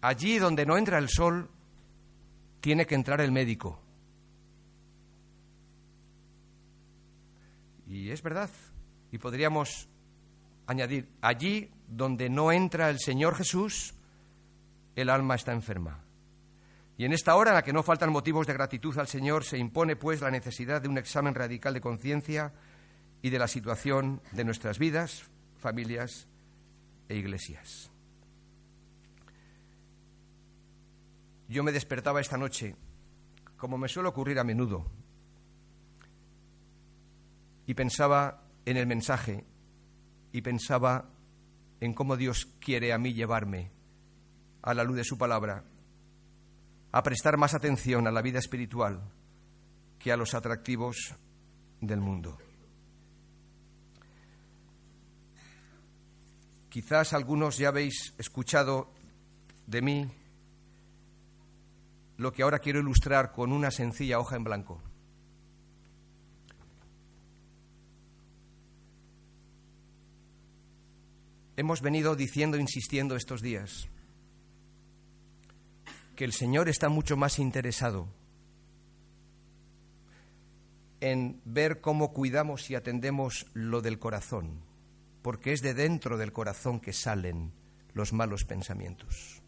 allí donde no entra el sol, tiene que entrar el médico. Y es verdad, y podríamos añadir, allí donde no entra el Señor Jesús, el alma está enferma. Y en esta hora en la que no faltan motivos de gratitud al Señor, se impone pues la necesidad de un examen radical de conciencia y de la situación de nuestras vidas, familias e iglesias. Yo me despertaba esta noche, como me suele ocurrir a menudo, y pensaba en el mensaje y pensaba en cómo Dios quiere a mí llevarme a la luz de su palabra a prestar más atención a la vida espiritual que a los atractivos del mundo. Quizás algunos ya habéis escuchado de mí lo que ahora quiero ilustrar con una sencilla hoja en blanco. Hemos venido diciendo, insistiendo estos días, que el Señor está mucho más interesado en ver cómo cuidamos y atendemos lo del corazón, porque es de dentro del corazón que salen los malos pensamientos.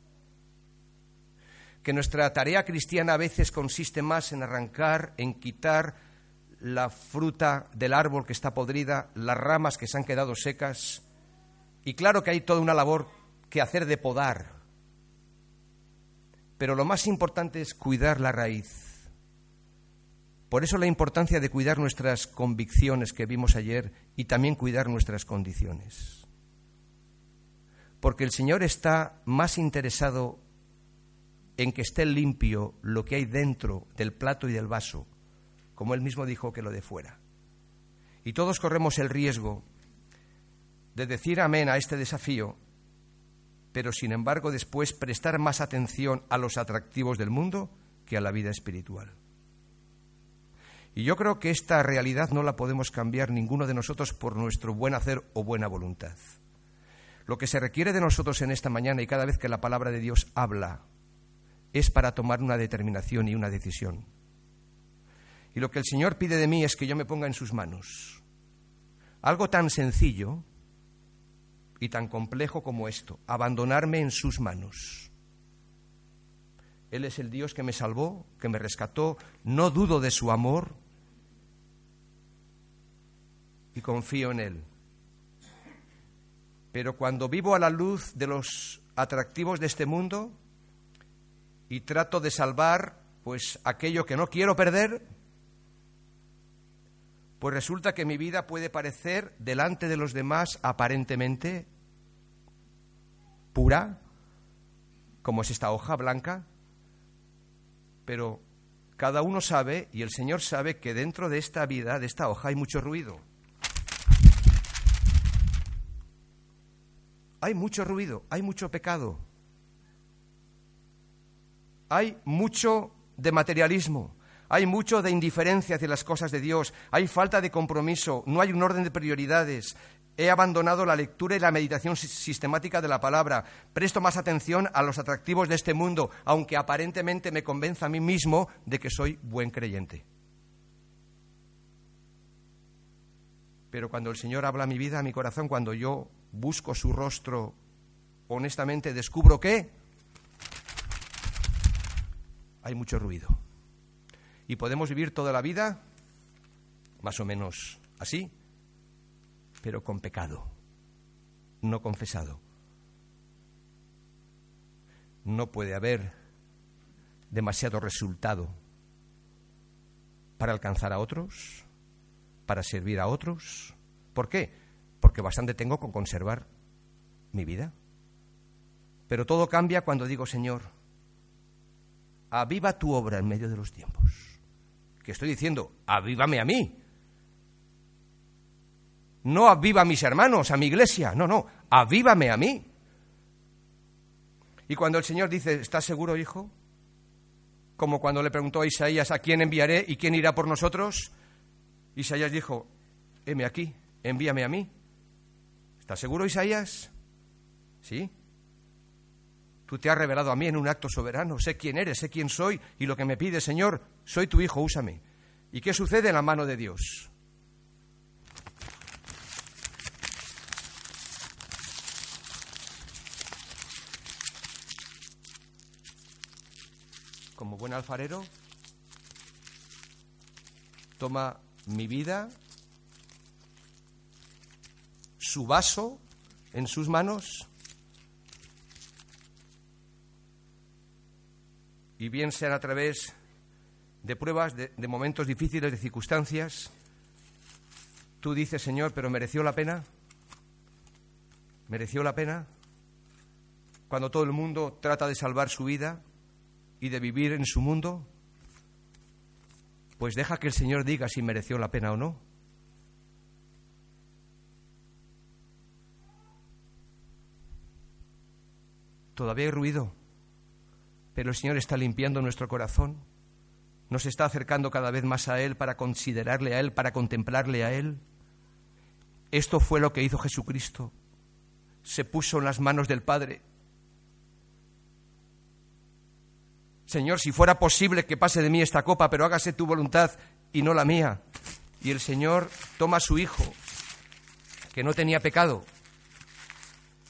Que nuestra tarea cristiana a veces consiste más en arrancar, en quitar la fruta del árbol que está podrida, las ramas que se han quedado secas, y claro que hay toda una labor que hacer de podar, pero lo más importante es cuidar la raíz. Por eso la importancia de cuidar nuestras convicciones que vimos ayer y también cuidar nuestras condiciones. Porque el Señor está más interesado en que esté limpio lo que hay dentro del plato y del vaso, como él mismo dijo que lo de fuera. Y todos corremos el riesgo de decir amén a este desafío pero sin embargo después prestar más atención a los atractivos del mundo que a la vida espiritual. Y yo creo que esta realidad no la podemos cambiar ninguno de nosotros por nuestro buen hacer o buena voluntad. Lo que se requiere de nosotros en esta mañana y cada vez que la palabra de Dios habla es para tomar una determinación y una decisión. Y lo que el Señor pide de mí es que yo me ponga en sus manos. Algo tan sencillo y tan complejo como esto, abandonarme en sus manos. Él es el Dios que me salvó, que me rescató, no dudo de su amor y confío en Él. Pero cuando vivo a la luz de los atractivos de este mundo y trato de salvar pues aquello que no quiero perder, pues resulta que mi vida puede parecer delante de los demás aparentemente pura, como es esta hoja blanca, Pero cada uno sabe, y el Señor sabe, que dentro de esta vida, de esta hoja, hay mucho ruido. Hay mucho ruido, hay mucho pecado, hay mucho de materialismo, hay mucho de indiferencia hacia las cosas de Dios, hay falta de compromiso, no hay un orden de prioridades. He abandonado la lectura y la meditación sistemática de la palabra. Presto más atención a los atractivos de este mundo, aunque aparentemente me convenza a mí mismo de que soy buen creyente. Pero cuando el Señor habla a mi vida, a mi corazón, cuando yo busco su rostro, honestamente descubro que hay mucho ruido. Y podemos vivir toda la vida más o menos así, pero con pecado, no confesado. No puede haber demasiado resultado para alcanzar a otros, para servir a otros. ¿Por qué? Porque bastante tengo con conservar mi vida. Pero todo cambia cuando digo, Señor, aviva tu obra en medio de los tiempos. Que estoy diciendo, avívame a mí. No aviva a mis hermanos, a mi iglesia, no, no, avívame a mí. Y cuando el Señor dice, ¿estás seguro, hijo? Como cuando le preguntó a Isaías, ¿a quién enviaré y quién irá por nosotros? Isaías dijo, heme aquí, envíame a mí. ¿Estás seguro, Isaías? ¿Sí? Tú te has revelado a mí en un acto soberano. Sé quién eres, sé quién soy y lo que me pide, Señor, soy tu hijo, úsame. ¿Y qué sucede en la mano de Dios? Como buen alfarero, toma mi vida, su vaso en sus manos y bien sean a través de pruebas, de, momentos difíciles, de circunstancias, tú dices, Señor, pero ¿mereció la pena? ¿Mereció la pena? Cuando todo el mundo trata de salvar su vida y de vivir en su mundo, pues deja que el Señor diga si mereció la pena o no. Todavía hay ruido pero el Señor está limpiando nuestro corazón, nos está acercando cada vez más a Él para considerarle a Él, para contemplarle a Él. Esto fue lo que hizo Jesucristo. Se puso en las manos del Padre. Señor, si fuera posible que pase de mí esta copa, pero hágase tu voluntad y no la mía. Y el Señor toma a su Hijo, que no tenía pecado,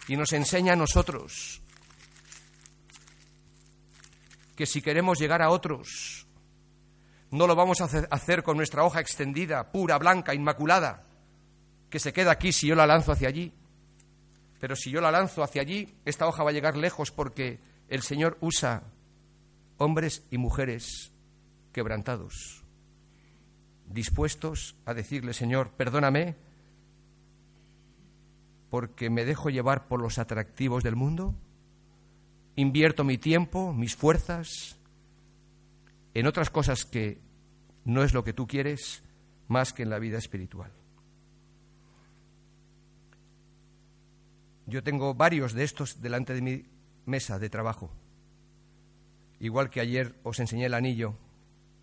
y nos enseña a nosotros que si queremos llegar a otros, no lo vamos a hacer con nuestra hoja extendida, pura, blanca, inmaculada, que se queda aquí si yo la lanzo hacia allí. Pero si yo la lanzo hacia allí, esta hoja va a llegar lejos porque el Señor usa hombres y mujeres quebrantados, dispuestos a decirle, Señor, perdóname, porque me dejo llevar por los atractivos del mundo invierto mi tiempo, mis fuerzas en otras cosas que no es lo que tú quieres más que en la vida espiritual. Yo tengo varios de estos delante de mi mesa de trabajo. Igual que ayer os enseñé el anillo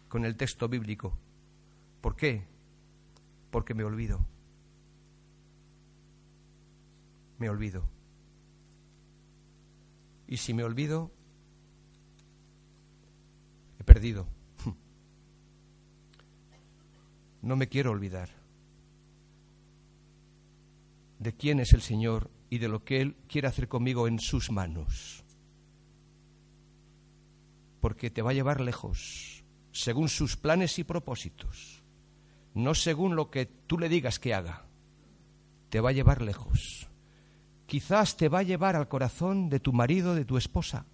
con el texto bíblico. ¿Por qué? Porque me olvido. Me olvido. Y si me olvido, he perdido. <laughs> No me quiero olvidar de quién es el Señor y de lo que Él quiere hacer conmigo en sus manos. Porque te va a llevar lejos, según sus planes y propósitos, no según lo que tú le digas que haga. Te va a llevar lejos quizás te va a llevar al corazón de tu marido, de tu esposa,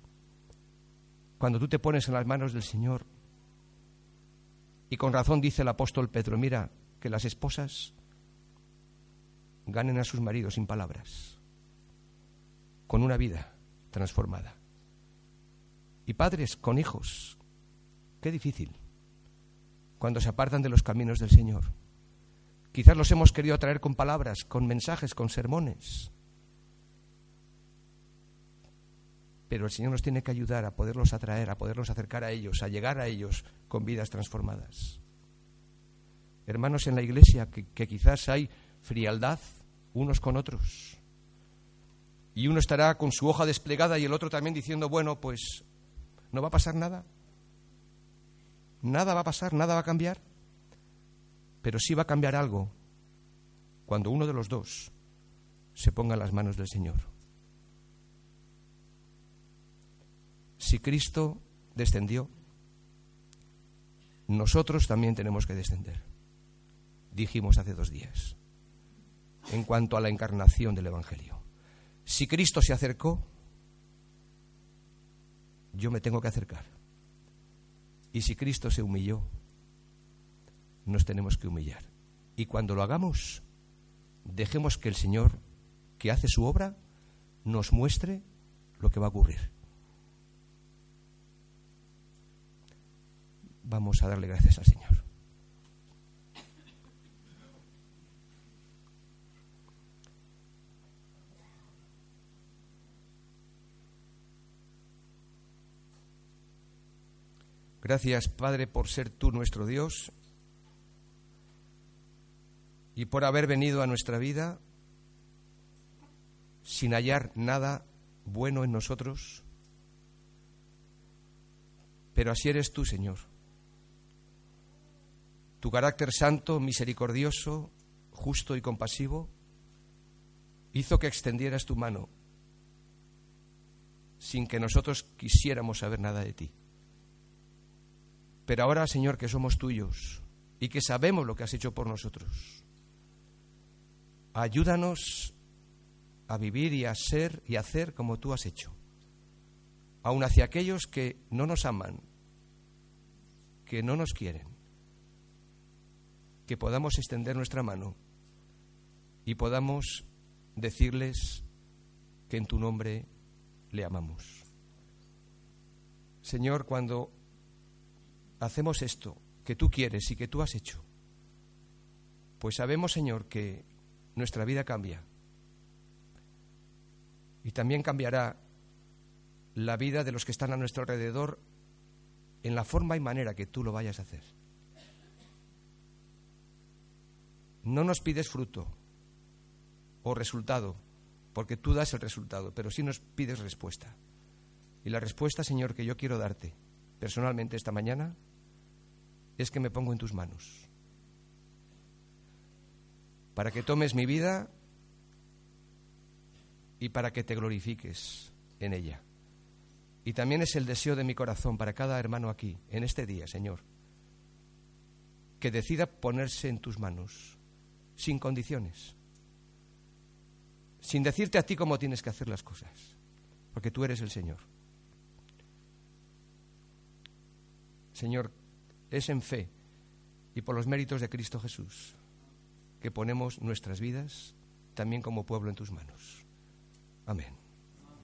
cuando tú te pones en las manos del Señor. Y con razón dice el apóstol Pedro, mira, que las esposas ganen a sus maridos sin palabras, con una vida transformada. Y padres con hijos, Qué difícil. Cuando se apartan de los caminos del Señor. Quizás los hemos querido atraer con palabras, con mensajes, con sermones. Pero el Señor nos tiene que ayudar a poderlos atraer, a poderlos acercar a ellos, a llegar a ellos con vidas transformadas. Hermanos en la iglesia, que, quizás hay frialdad unos con otros. Y uno estará con su hoja desplegada y el otro también diciendo, bueno, pues no va a pasar nada. Nada va a pasar, nada va a cambiar. Pero sí va a cambiar algo cuando uno de los dos se ponga en las manos del Señor. Si Cristo descendió, nosotros también tenemos que descender. Dijimos hace dos días, en cuanto a la encarnación del Evangelio. Si Cristo se acercó, yo me tengo que acercar. Y si Cristo se humilló, nos tenemos que humillar. Y cuando lo hagamos, dejemos que el Señor, que hace su obra, nos muestre lo que va a ocurrir. Vamos a darle gracias al Señor. Gracias, Padre, por ser tú nuestro Dios y por haber venido a nuestra vida sin hallar nada bueno en nosotros. Pero así eres tú, Señor. Tu carácter santo, misericordioso, justo y compasivo hizo que extendieras tu mano sin que nosotros quisiéramos saber nada de ti. Pero ahora, Señor, que somos tuyos y que sabemos lo que has hecho por nosotros, ayúdanos a vivir y a ser y a hacer como tú has hecho, aun hacia aquellos que no nos aman, que no nos quieren, que podamos extender nuestra mano y podamos decirles que en tu nombre le amamos. Señor, cuando hacemos esto que tú quieres y que tú has hecho, pues sabemos, Señor, que nuestra vida cambia. Y también cambiará la vida de los que están a nuestro alrededor en la forma y manera que tú lo vayas a hacer. No nos pides fruto o resultado, porque tú das el resultado, pero sí nos pides respuesta. Y la respuesta, Señor, que yo quiero darte personalmente esta mañana es que me pongo en tus manos. Para que tomes mi vida y para que te glorifiques en ella. Y también es el deseo de mi corazón para cada hermano aquí, en este día, Señor, que decida ponerse en tus manos, sin condiciones, sin decirte a ti cómo tienes que hacer las cosas, porque tú eres el Señor. Señor, es en fe y por los méritos de Cristo Jesús que ponemos nuestras vidas también como pueblo en tus manos. Amén.